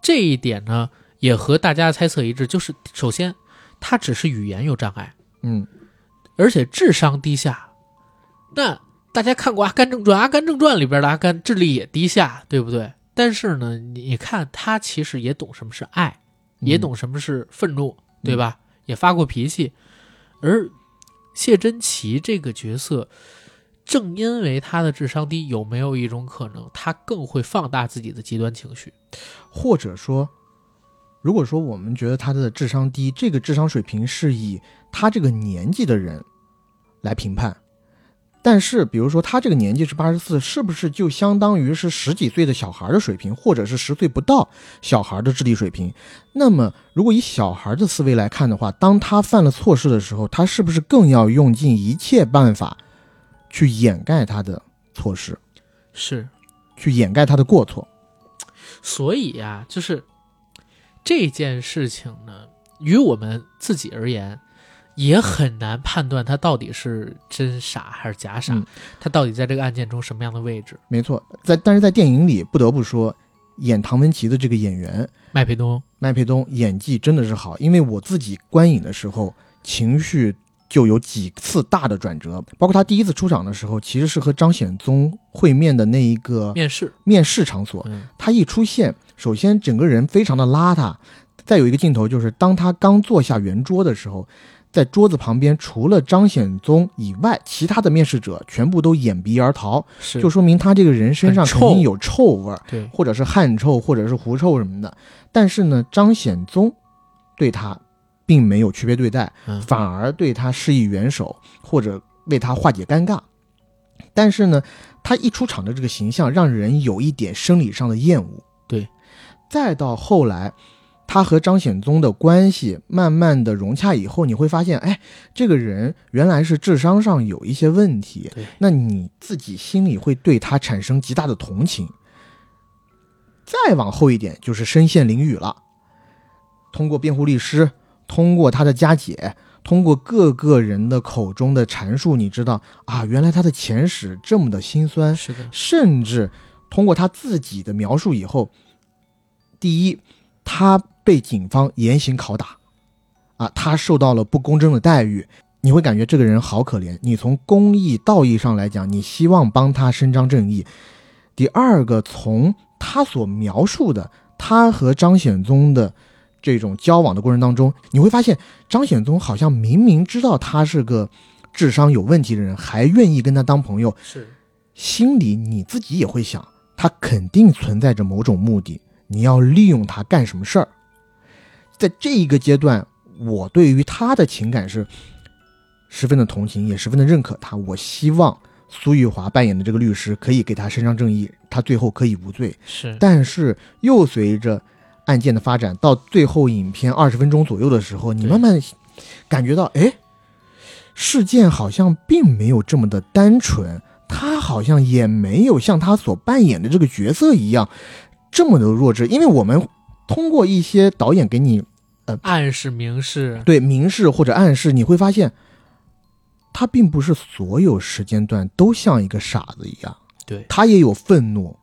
这一点呢，也和大家猜测一致，就是首先，他只是语言有障碍，嗯而且智商低下。那大家看过《阿甘正传》，《阿甘正传》里边的阿甘智力也低下，对不对？但是呢，你你看他其实也懂什么是爱，也懂什么是愤怒，对吧？也发过脾气。而谢珍琪这个角色，正因为他的智商低，有没有一种可能，他更会放大自己的极端情绪？或者说，如果说我们觉得他的智商低，这个智商水平是以他这个年纪的人来评判。但是，比如说他这个年纪是八十四，是不是就相当于是十几岁的小孩的水平，或者是十岁不到小孩的智力水平？那么，如果以小孩的思维来看的话，当他犯了错事的时候，他是不是更要用尽一切办法去掩盖他的错事，是，去掩盖他的过错？所以呀、就是这件事情呢，于我们自己而言，也很难判断他到底是真傻还是假傻，嗯。他到底在这个案件中什么样的位置？没错，在但是在电影里不得不说，演唐文琪的这个演员麦培东，麦培东演技真的是好，因为我自己观影的时候情绪就有几次大的转折，包括他第一次出场的时候，其实是和张显宗会面的那一个面试，面试场所，嗯，他一出现，首先整个人非常的邋遢，再有一个镜头就是当他刚坐下圆桌的时候，在桌子旁边除了张显宗以外，其他的面试者全部都掩鼻而逃，是就说明他这个人身上肯定有臭味儿，对，或者是汗臭，或者是狐臭什么的。但是呢，张显宗对他并没有区别对待，嗯，反而对他施以援手，或者为他化解尴尬。但是呢，他一出场的这个形象让人有一点生理上的厌恶。对，再到后来，他和张显宗的关系慢慢的融洽以后，你会发现，哎，这个人原来是智商上有一些问题对。那你自己心里会对他产生极大的同情。再往后一点就是身陷囹圄了，通过辩护律师，通过他的家姐，通过各个人的口中的阐述，你知道啊，原来他的前史这么的心酸，是的，甚至通过他自己的描述以后，第一，他被警方严刑拷打，啊，他受到了不公正的待遇，你会感觉这个人好可怜。你从公益道义上来讲，你希望帮他伸张正义。第二个，从他所描述的他和张显宗的这种交往的过程当中，你会发现张显宗好像明明知道他是个智商有问题的人，还愿意跟他当朋友，是心里你自己也会想，他肯定存在着某种目的，你要利用他干什么事儿？在这一个阶段，我对于他的情感是十分的同情，也十分的认可他。我希望苏玉华扮演的这个律师可以给他伸张正义，他最后可以无罪。是，但是又随着案件的发展，到最后影片二十分钟左右的时候，你慢慢感觉到，哎，事件好像并没有这么的单纯，他好像也没有像他所扮演的这个角色一样这么的弱智。因为我们通过一些导演给你暗示明示，对明示或者暗示，你会发现，他并不是所有时间段都像一个傻子一样，对，他也有愤怒，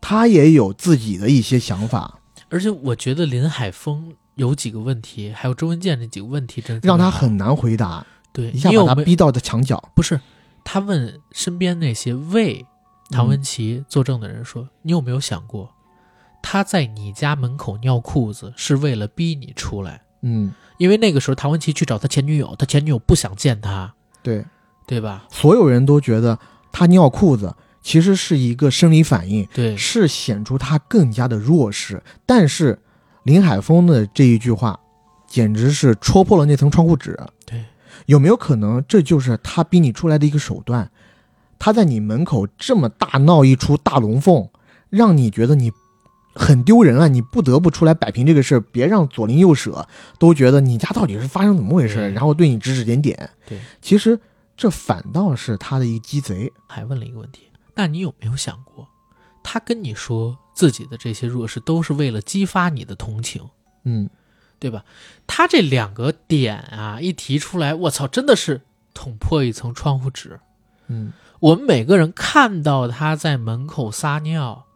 他也有自己的一些想法。而且我觉得林海峰有几个问题，还有周文健这几个问题，真的让他很难回答，对，一下把他逼到的墙角。不是，他问身边那些为唐文琪作证的人说：“你有没有想过，他在你家门口尿裤子是为了逼你出来？嗯，因为那个时候唐文琪去找他前女友，他前女友不想见他，对，对吧？所有人都觉得他尿裤子其实是一个生理反应，对，是显出他更加的弱势。但是林海峰的这一句话，简直是戳破了那层窗户纸。对，有没有可能这就是他逼你出来的一个手段？他在你门口这么大闹一出大龙凤，让你觉得你很丢人啊！你不得不出来摆平这个事儿，别让左邻右舍都觉得你家到底是发生怎么回事，对然后对你指指点点。对，其实这反倒是他的一个鸡贼。还问了一个问题：那你有没有想过，他跟你说自己的这些弱势都是为了激发你的同情？嗯，对吧？他这两个点啊，一提出来，我操，真的是捅破一层窗户纸。嗯，我们每个人看到他在门口撒尿，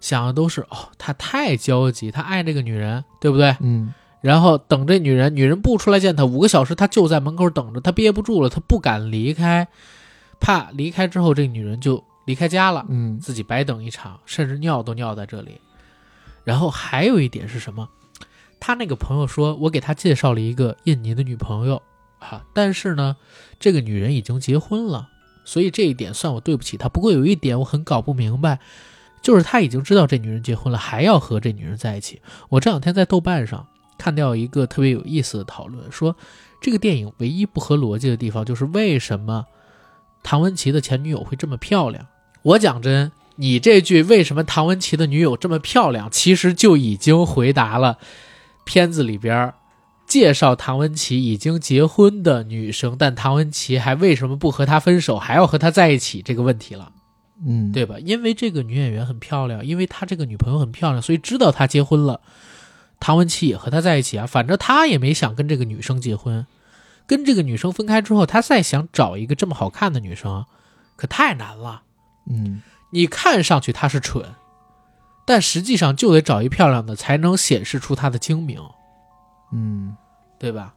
想的都是哦，他太焦急，他爱这个女人，对不对？嗯，然后等这女人，女人不出来见他，五个小时他就在门口等着，他憋不住了，他不敢离开，怕离开之后这女人就离开家了，嗯，自己白等一场，甚至尿都尿在这里。然后还有一点是什么？他那个朋友说，我给他介绍了一个印尼的女朋友啊，但是呢，这个女人已经结婚了，所以这一点算我对不起他。不过有一点我很搞不明白，就是他已经知道这女人结婚了，还要和这女人在一起。我这两天在豆瓣上看到一个特别有意思的讨论，说这个电影唯一不合逻辑的地方就是为什么唐文琪的前女友会这么漂亮？我讲真，你这句为什么唐文琪的女友这么漂亮，其实就已经回答了片子里边介绍唐文琪已经结婚的女生，但唐文琪还为什么不和他分手，还要和他在一起这个问题了，嗯，对吧？因为这个女演员很漂亮，因为他这个女朋友很漂亮，所以知道他结婚了，唐文琪也和他在一起啊。反正他也没想跟这个女生结婚，跟这个女生分开之后，他再想找一个这么好看的女生，可太难了。嗯你看上去他是蠢，但实际上就得找一漂亮的，才能显示出他的精明，嗯，对吧？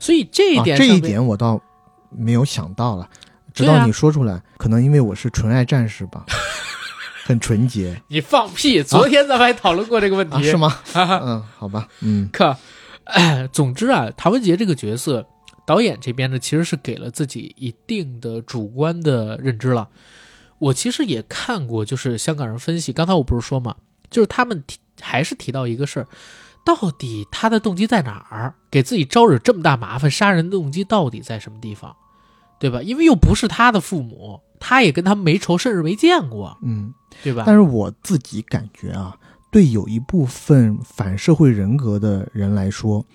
所以这一点、啊，这一，点我倒没有想到了，直到你说出来，可能因为我是纯爱战士吧，很纯洁你放屁！昨天咱们还讨论过这个问题，啊，是吗？哈哈嗯，好吧，嗯可，哎，总之啊，唐文杰这个角色，导演这边呢其实是给了自己一定的主观的认知了。我其实也看过，就是香港人分析，刚才我不是说嘛，就是他们提还是提到一个事儿，到底他的动机在哪儿？给自己招惹这么大麻烦，杀人的动机到底在什么地方？对吧？因为又不是他的父母，他也跟他们没仇，甚至没见过，嗯。对吧？但是我自己感觉啊，对有一部分反社会人格的人来说，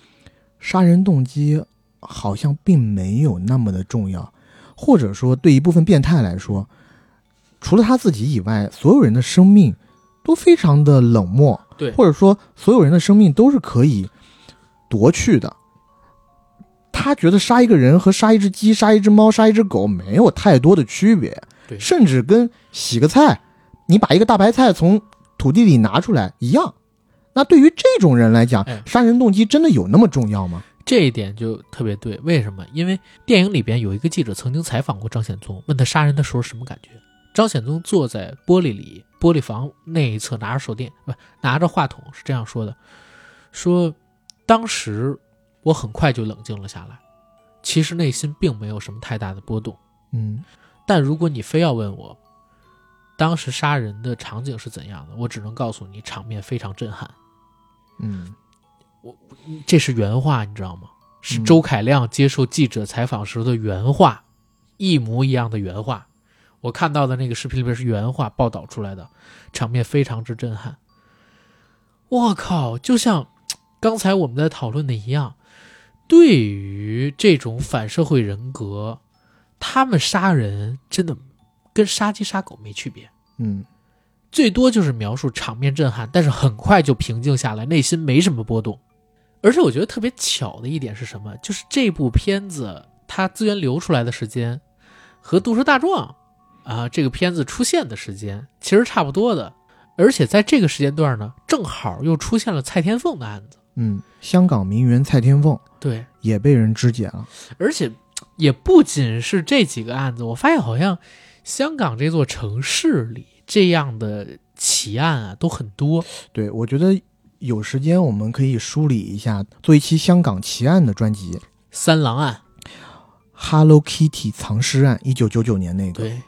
杀人动机好像并没有那么的重要，或者说对一部分变态来说，除了他自己以外，所有人的生命都非常的冷漠，对或者说所有人的生命都是可以夺去的。他觉得杀一个人和杀一只鸡、杀一只猫、杀一只狗没有太多的区别，甚至跟洗个菜，你把一个大白菜从土地里拿出来一样。那对于这种人来讲哎，杀人动机真的有那么重要吗？这一点就特别对，为什么？因为电影里边有一个记者曾经采访过张显宗，问他杀人的时候什么感觉。张显宗坐在玻璃里玻璃房那一侧，拿着手电，不拿着话筒，是这样说的：说当时我很快就冷静了下来，其实内心并没有什么太大的波动。嗯但如果你非要问我，当时杀人的场景是怎样的，我只能告诉你，场面非常震撼。嗯这是原话，你知道吗？是嗯周凯亮接受记者采访时的原话，一模一样的原话。我看到的那个视频里边是原话报道出来的，场面非常之震撼。我靠，就像刚才我们在讨论的一样，对于这种反社会人格，他们杀人真的跟杀鸡杀狗没区别。嗯最多就是描述场面震撼，但是很快就平静下来，内心没什么波动。而且我觉得特别巧的一点是什么？就是这部片子它资源流出来的时间和《毒舌大壮》啊这个片子出现的时间其实差不多的，而且在这个时间段呢，正好又出现了蔡天凤的案子。嗯，香港名媛蔡天凤对，也被人肢解了。而且也不仅是这几个案子，我发现好像香港这座城市里这样的奇案啊都很多。对，我觉得有时间我们可以梳理一下，做一期香港奇案的专辑，《三郎案，Hello Kitty 藏尸案》，一九九九年那个。，对，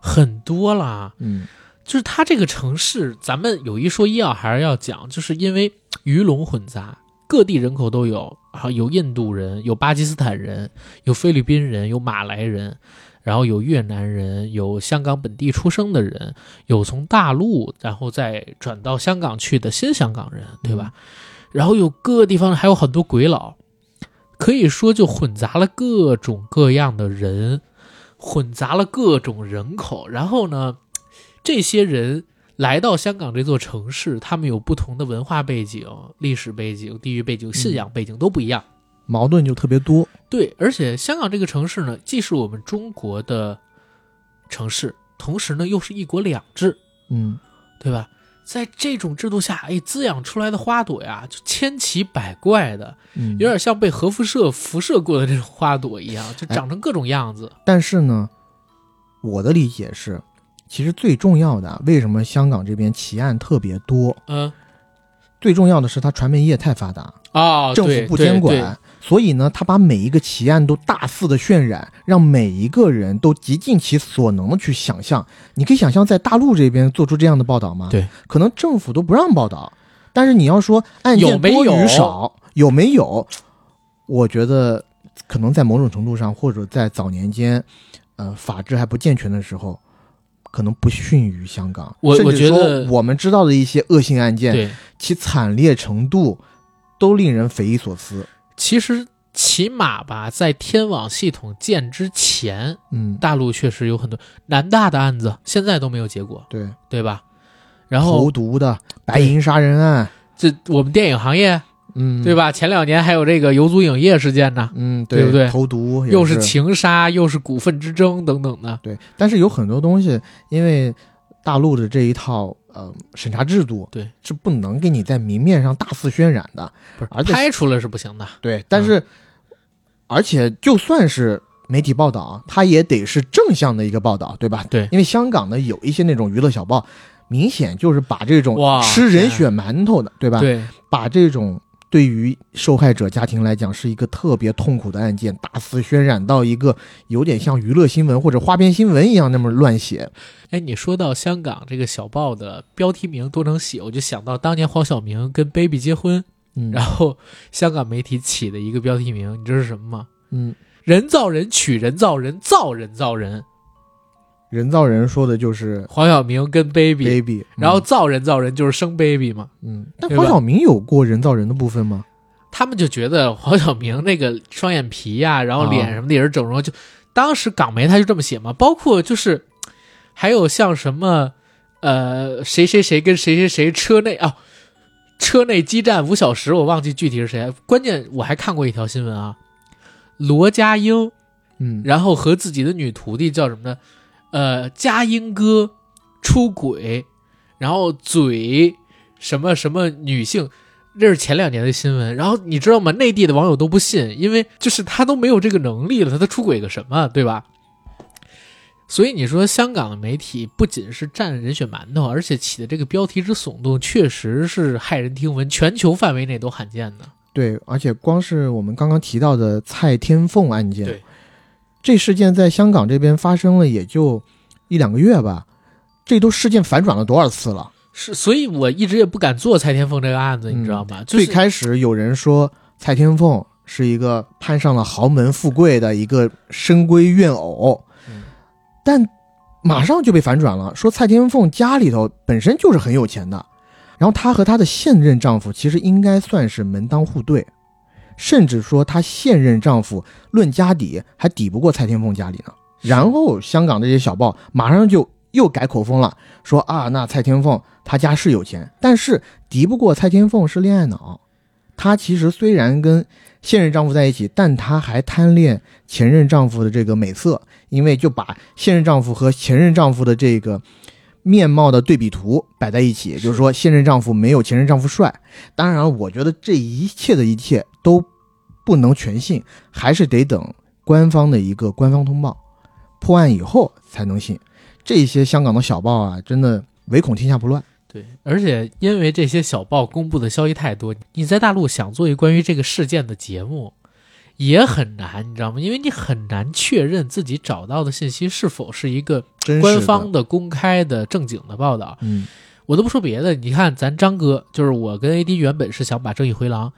很多啦。嗯就是它这个城市，咱们有一说一啊，还是要讲，就是因为鱼龙混杂，各地人口都有啊，有印度人，有巴基斯坦人，有菲律宾人，有马来人，然后有越南人，有香港本地出生的人，有从大陆然后再转到香港去的新香港人，对吧？然后有各个地方还有很多鬼佬，可以说就混杂了各种各样的人，混杂了各种人口，然后呢？这些人来到香港这座城市，他们有不同的文化背景、历史背景、地域背景、信仰背景都不一样。矛盾就特别多。对，而且香港这个城市呢，既是我们中国的城市，同时呢又是一国两制，嗯对吧？在这种制度下，哎，滋养出来的花朵呀，就千奇百怪的，嗯，有点像被核辐射辐射过的这种花朵一样，就哎长成各种样子。但是呢，我的理解是，其实最重要的啊，为什么香港这边奇案特别多？嗯最重要的是它传媒业太发达，啊，政府不监管，所以呢，他把每一个奇案都大肆的渲染，让每一个人都极尽其所能的去想象。你可以想象，在大陆这边做出这样的报道吗？对，可能政府都不让报道。但是你要说案件多与少，有没有？我觉得可能在某种程度上，或者在早年间，呃，法制还不健全的时候，可能不逊于香港。我我觉得我们知道的一些恶性案件，对，其惨烈程度都令人匪夷所思。其实起码吧，在天网系统建之前，嗯，大陆确实有很多南大的案子，现在都没有结果，对，对吧？然后投毒的白银杀人案，这我们电影行业嗯，对？吧？前两年还有这个游族影业事件呢，嗯，对不对投毒又是是情杀，又是股份之争等等的。对，但是有很多东西，因为大陆的这一套呃审查制度，对，是不能给你在明面上大肆渲染的。不是而且拍出来是不行的。对，但是、而且就算是媒体报道，它也得是正向的一个报道，对吧？对因为香港呢有一些那种娱乐小报，明显就是把这种哇吃人血馒头的，对吧？对，把这种对于受害者家庭来讲是一个特别痛苦的案件，大肆渲染到一个有点像娱乐新闻或者花边新闻一样那么乱写。哎，你说到香港这个小报的标题名多能写，我就想到当年黄晓明跟 baby 结婚，嗯然后香港媒体起的一个标题名，你知道是什么吗？嗯，人造人娶人造人，造人造人。人造人说的就是黄晓明跟 baby，, baby，嗯然后造人造人就是生 baby 嘛。嗯，但黄晓明有过人造人的部分吗？他们就觉得黄晓明那个双眼皮呀、然后脸什么的也是整容，就当时港媒他就这么写嘛。包括就是还有像什么呃谁谁谁跟谁谁谁车内啊，车内激战五小时，我忘记具体是谁。关键我还看过一条新闻啊，罗家英，嗯，然后和自己的女徒弟叫什么呢？呃，佳音哥出轨，然后嘴什么什么女性，这是前两年的新闻。然后你知道吗？内地的网友都不信，因为就是他都没有这个能力了，他他出轨个什么，对吧？所以你说香港的媒体不仅是占人血馒头，而且起的这个标题之耸动，确实是骇人听闻，全球范围内都罕见的。对，而且光是我们刚刚提到的蔡天凤案件，对，这事件在香港这边发生了也就一两个月吧，这都事件反转了多少次了？是，所以我一直也不敢做蔡天凤这个案子，你知道吗？就是最开始有人说蔡天凤是一个攀上了豪门富贵的一个深闺怨偶，嗯但马上就被反转了，说蔡天凤家里头本身就是很有钱的，然后她和她的现任丈夫其实应该算是门当户对，甚至说她现任丈夫论家底还抵不过蔡天凤家里呢。然后香港这些小报马上就又改口风了，说啊，那蔡天凤她家是有钱，但是敌不过蔡天凤是恋爱脑。她其实虽然跟现任丈夫在一起，但她还贪恋前任丈夫的这个美色，因为就把现任丈夫和前任丈夫的这个面貌的对比图摆在一起，也就是说现任丈夫没有前任丈夫帅。当然，我觉得这一切的一切都不能全信，还是得等官方的一个官方通报破案以后才能信。这些香港的小报啊，真的唯恐天下不乱。对，而且因为这些小报公布的消息太多，你在大陆想做一个关于这个事件的节目，也很难，你知道吗？因为你很难确认自己找到的信息是否是一个官方的、公开的、正经的报道。嗯。我都不说别的，你看咱张哥，就是我跟 AD 原本是想把《正义回廊》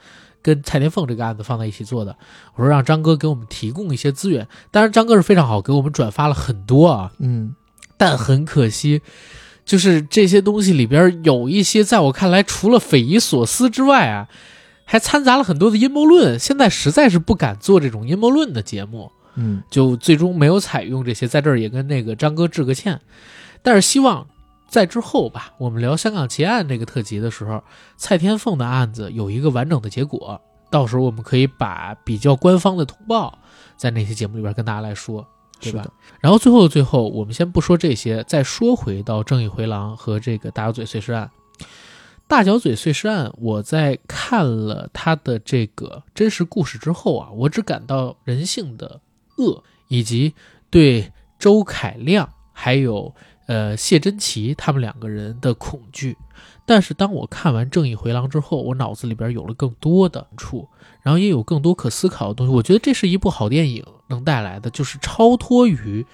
跟蔡天凤这个案子放在一起做的，我说让张哥给我们提供一些资源，当然张哥是非常好，给我们转发了很多啊，嗯。但很可惜，就是这些东西里边有一些，在我看来，除了匪夷所思之外啊，还掺杂了很多的阴谋论。现在实在是不敢做这种阴谋论的节目，嗯就最终没有采用这些。在这儿也跟那个张哥致个歉，但是希望在之后吧，我们聊香港奇案这个特辑的时候，蔡天凤的案子有一个完整的结果，到时候我们可以把比较官方的通报在那些节目里边跟大家来说。对吧？然后最后的最后，我们先不说这些，再说回到正义回廊和这个大角嘴碎尸案。大角嘴碎尸案，我在看了他的这个真实故事之后啊，我只感到人性的恶，以及对周凯亮还有呃谢珍琪他们两个人的恐惧。但是当我看完《正义回廊》之后，我脑子里边有了更多的触，然后也有更多可思考的东西。我觉得这是一部好电影能带来的，就是超脱于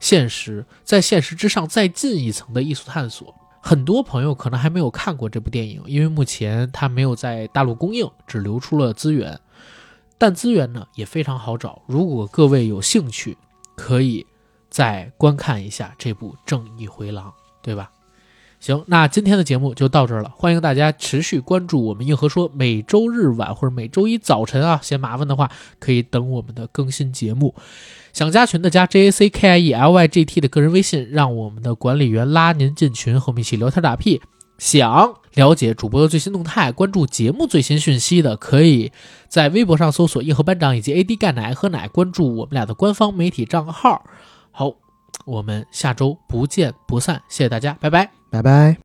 现实，在现实之上再进一层的艺术探索。很多朋友可能还没有看过这部电影，因为目前它没有在大陆公映，只流出了资源。但资源呢也非常好找，如果各位有兴趣，可以再观看一下这部《正义回廊》，对吧？行，那今天的节目就到这儿了。欢迎大家持续关注我们硬核说，每周日晚或者每周一早晨啊，嫌麻烦的话，可以等我们的更新节目。想加群的加 J A C K I E L Y G T 的个人微信，让我们的管理员拉您进群，和我们一起聊天打屁。想了解主播的最新动态，关注节目最新讯息的，可以在微博上搜索“硬核班长”以及 “AD 钙奶喝奶”，关注我们俩的官方媒体账号。好，我们下周不见不散，谢谢大家，拜拜。拜拜。